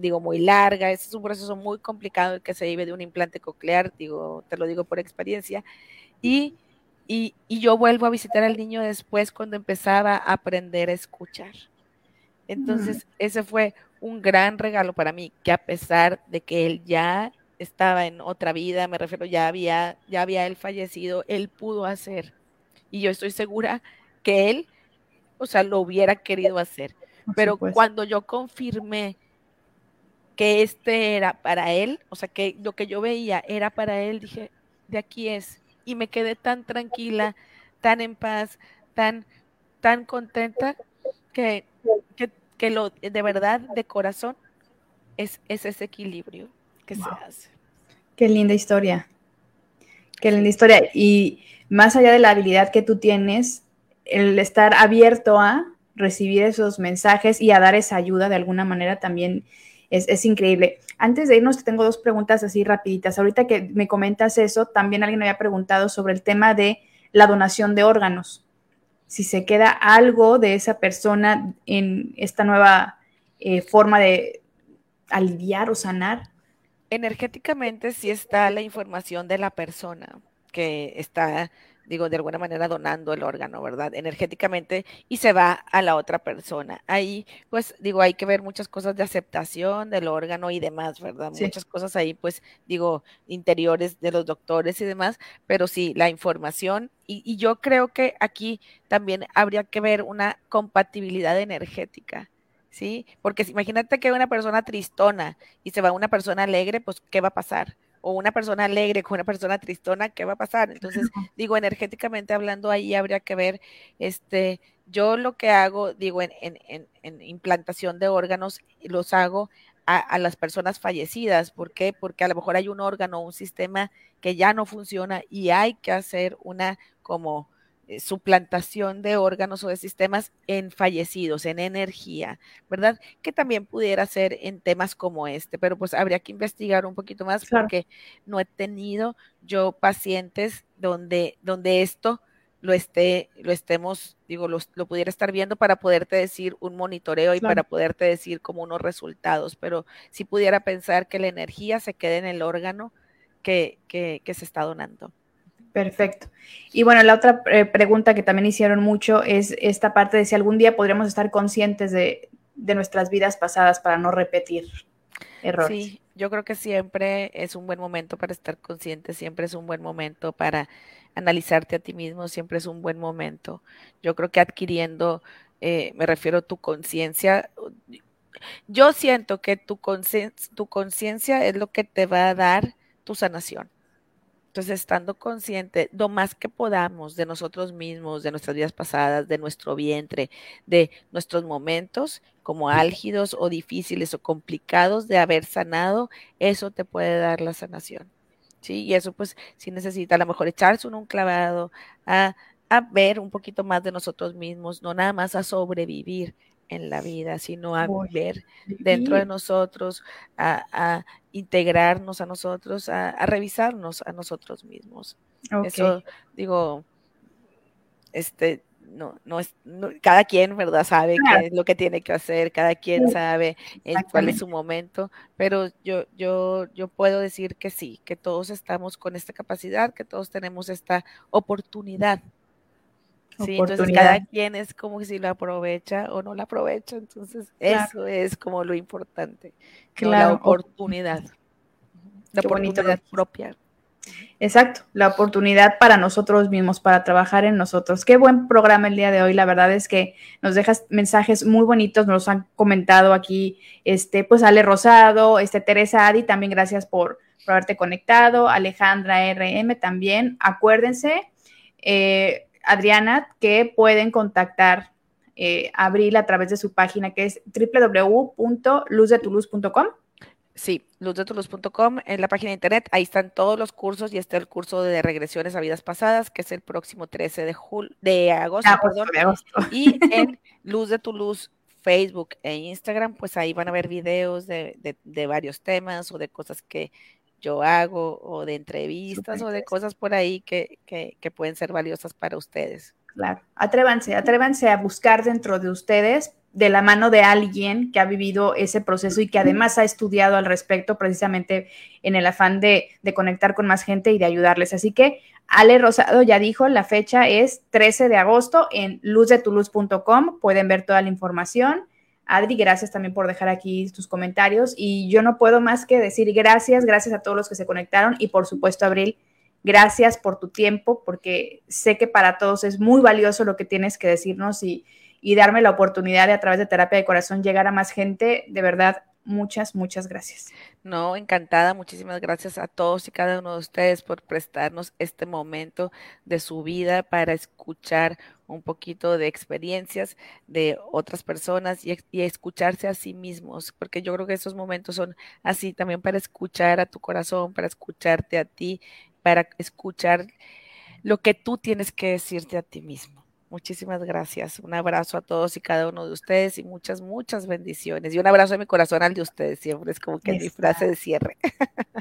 digo, muy larga, es un proceso muy complicado que se vive de un implante coclear, digo, te lo digo por experiencia. Y, y, y yo vuelvo a visitar al niño después cuando empezaba a aprender a escuchar. Entonces, ese fue un gran regalo para mí, que a pesar de que él ya estaba en otra vida, me refiero, ya había, ya había él fallecido, él pudo hacer y yo estoy segura que él, o sea, lo hubiera querido hacer. pero cuando yo confirmé que este era para él, o sea, que lo que yo veía era para él, dije, de aquí es. Y me quedé tan tranquila, tan en paz, tan, tan contenta, que, que, lo de verdad, de corazón, es, es ese equilibrio que se hace. Qué linda historia. Qué linda historia. Y más allá de la habilidad que tú tienes, el estar abierto a recibir esos mensajes y a dar esa ayuda de alguna manera también es, increíble. Antes de irnos, tengo dos preguntas así rapiditas. Ahorita que me comentas eso, también alguien había preguntado sobre el tema de la donación de órganos. Si se queda algo de esa persona en esta nueva eh, forma de aliviar o sanar. Energéticamente sí está la información de la persona que está digo, de alguna manera donando el órgano, ¿verdad? Energéticamente y se va a la otra persona. Ahí, pues, digo, hay que ver muchas cosas de aceptación del órgano y demás, ¿verdad? Muchas cosas ahí, pues, digo, interiores de los doctores y demás, pero sí, la información. Y, y yo creo que aquí también habría que ver una compatibilidad energética. ¿Sí? Porque imagínate que una persona tristona y se va una persona alegre, pues, ¿qué va a pasar? o una persona alegre con una persona tristona, ¿qué va a pasar? Entonces, digo, energéticamente hablando, ahí habría que ver, este, yo lo que hago, digo, en, en, en, implantación de órganos, los hago a, a, las personas fallecidas. ¿Por qué? Porque a lo mejor hay un órgano, un sistema que ya no funciona y hay que hacer una como suplantación de órganos o de sistemas en fallecidos, en energía, ¿verdad? Que también pudiera ser en temas como este, pero pues habría que investigar un poquito más porque no he tenido yo pacientes donde, donde esto lo esté, lo estemos, digo, lo, pudiera estar viendo para poderte decir un monitoreo y para poderte decir como unos resultados, pero si pudiera pensar que la energía se quede en el órgano que, que, que se está donando. Perfecto. Y bueno, la otra eh, pregunta que también hicieron mucho es esta parte de si algún día podríamos estar conscientes de, nuestras vidas pasadas para no repetir errores. Sí, yo creo que siempre es un buen momento para estar consciente, siempre es un buen momento para analizarte a ti mismo, siempre es un buen momento. Yo creo que adquiriendo, eh, me refiero a tu conciencia, yo siento que tu conciencia es lo que te va a dar tu sanación. Entonces, estando consciente lo más que podamos de nosotros mismos, de nuestras vidas pasadas, de nuestro vientre, de nuestros momentos como álgidos o difíciles o complicados de haber sanado, eso te puede dar la sanación. ¿Sí? Y eso pues sí necesita a lo mejor echarse uno un clavado a, a ver un poquito más de nosotros mismos, no nada más a sobrevivir, en la vida, sino a ver dentro de nosotros, a, integrarnos a nosotros, a, revisarnos a nosotros mismos. Eso, digo, este, no, no es, cada quien, ¿verdad? Sabe qué es lo que tiene que hacer, cada quien sabe eh, cuál es su momento, pero yo, yo, yo puedo decir que sí, que todos estamos con esta capacidad, que todos tenemos esta oportunidad Sí, entonces cada quien es como si lo aprovecha o no lo aprovecha, entonces eso es como lo importante, la oportunidad, la oportunidad propia. Exacto, la oportunidad para nosotros mismos, para trabajar en nosotros. Qué buen programa el día de hoy. La verdad es que nos dejas mensajes muy bonitos, nos han comentado aquí, este, pues Ale Rosado, este Teresa Adi, también gracias por, por haberte conectado, Alejandra RM también. Acuérdense, eh, Adriana, que pueden contactar eh, a Abril a través de su página que es www.luzdetuluz.com. Sí, luzdetuluz.com en la página de internet, ahí están todos los cursos y está el curso de regresiones a vidas pasadas, que es el próximo 13 de, de agosto, perdón, y en Luz de Luz Facebook e Instagram, pues ahí van a ver videos de, de varios temas o de cosas que yo hago o de entrevistas o de cosas por ahí que, que, pueden ser valiosas para ustedes. Claro, atrévanse, atrévanse a buscar dentro de ustedes de la mano de alguien que ha vivido ese proceso y que además ha estudiado al respecto precisamente en el afán de, de conectar con más gente y de ayudarles. Así que Ale Rosado ya dijo, la fecha es 13 de agosto en luzdetuluz.com, pueden ver toda la información Adri, gracias también por dejar aquí tus comentarios y yo no puedo más que decir gracias, gracias a todos los que se conectaron y por supuesto, Abril, gracias por tu tiempo porque sé que para todos es muy valioso lo que tienes que decirnos y, y darme la oportunidad de a través de terapia de corazón llegar a más gente, de verdad, muchas, muchas gracias. No, encantada. Muchísimas gracias a todos y cada uno de ustedes por prestarnos este momento de su vida para escuchar un poquito de experiencias de otras personas y, y, escucharse a sí mismos, porque yo creo que esos momentos son así también para escuchar a tu corazón, para escucharte a ti, para escuchar lo que tú tienes que decirte a ti mismo. Muchísimas gracias. Un abrazo a todos y cada uno de ustedes y muchas, muchas bendiciones. Y un abrazo de mi corazón al de ustedes. Siempre es como que mi frase de cierre.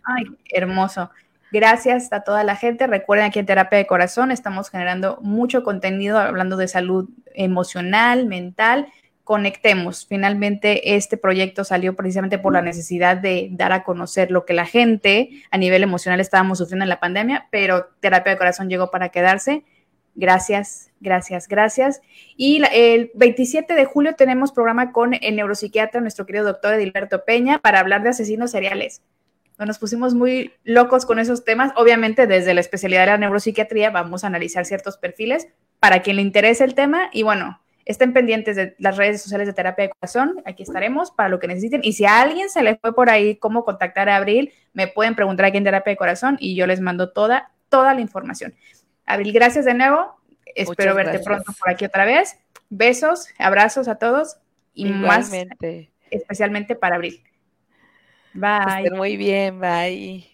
Ay, hermoso. Gracias a toda la gente. Recuerden aquí en Terapia de Corazón estamos generando mucho contenido hablando de salud emocional, mental. Conectemos. Finalmente, este proyecto salió precisamente por la necesidad de dar a conocer lo que la gente a nivel emocional estábamos sufriendo en la pandemia, pero Terapia de Corazón llegó para quedarse Gracias, gracias, gracias. Y el 27 de julio tenemos programa con el neuropsiquiatra, nuestro querido doctor Edilberto Peña, para hablar de asesinos seriales. Nos pusimos muy locos con esos temas. Obviamente, desde la especialidad de la neuropsiquiatría vamos a analizar ciertos perfiles para quien le interese el tema. Y bueno, estén pendientes de las redes sociales de terapia de corazón. Aquí estaremos para lo que necesiten. Y si a alguien se le fue por ahí cómo contactar a Abril, me pueden preguntar aquí en terapia de corazón y yo les mando toda, toda la información. Abril, gracias de nuevo. Espero verte pronto por aquí otra vez. Besos, abrazos a todos y más especialmente para Abril. Bye. muy bien, bye.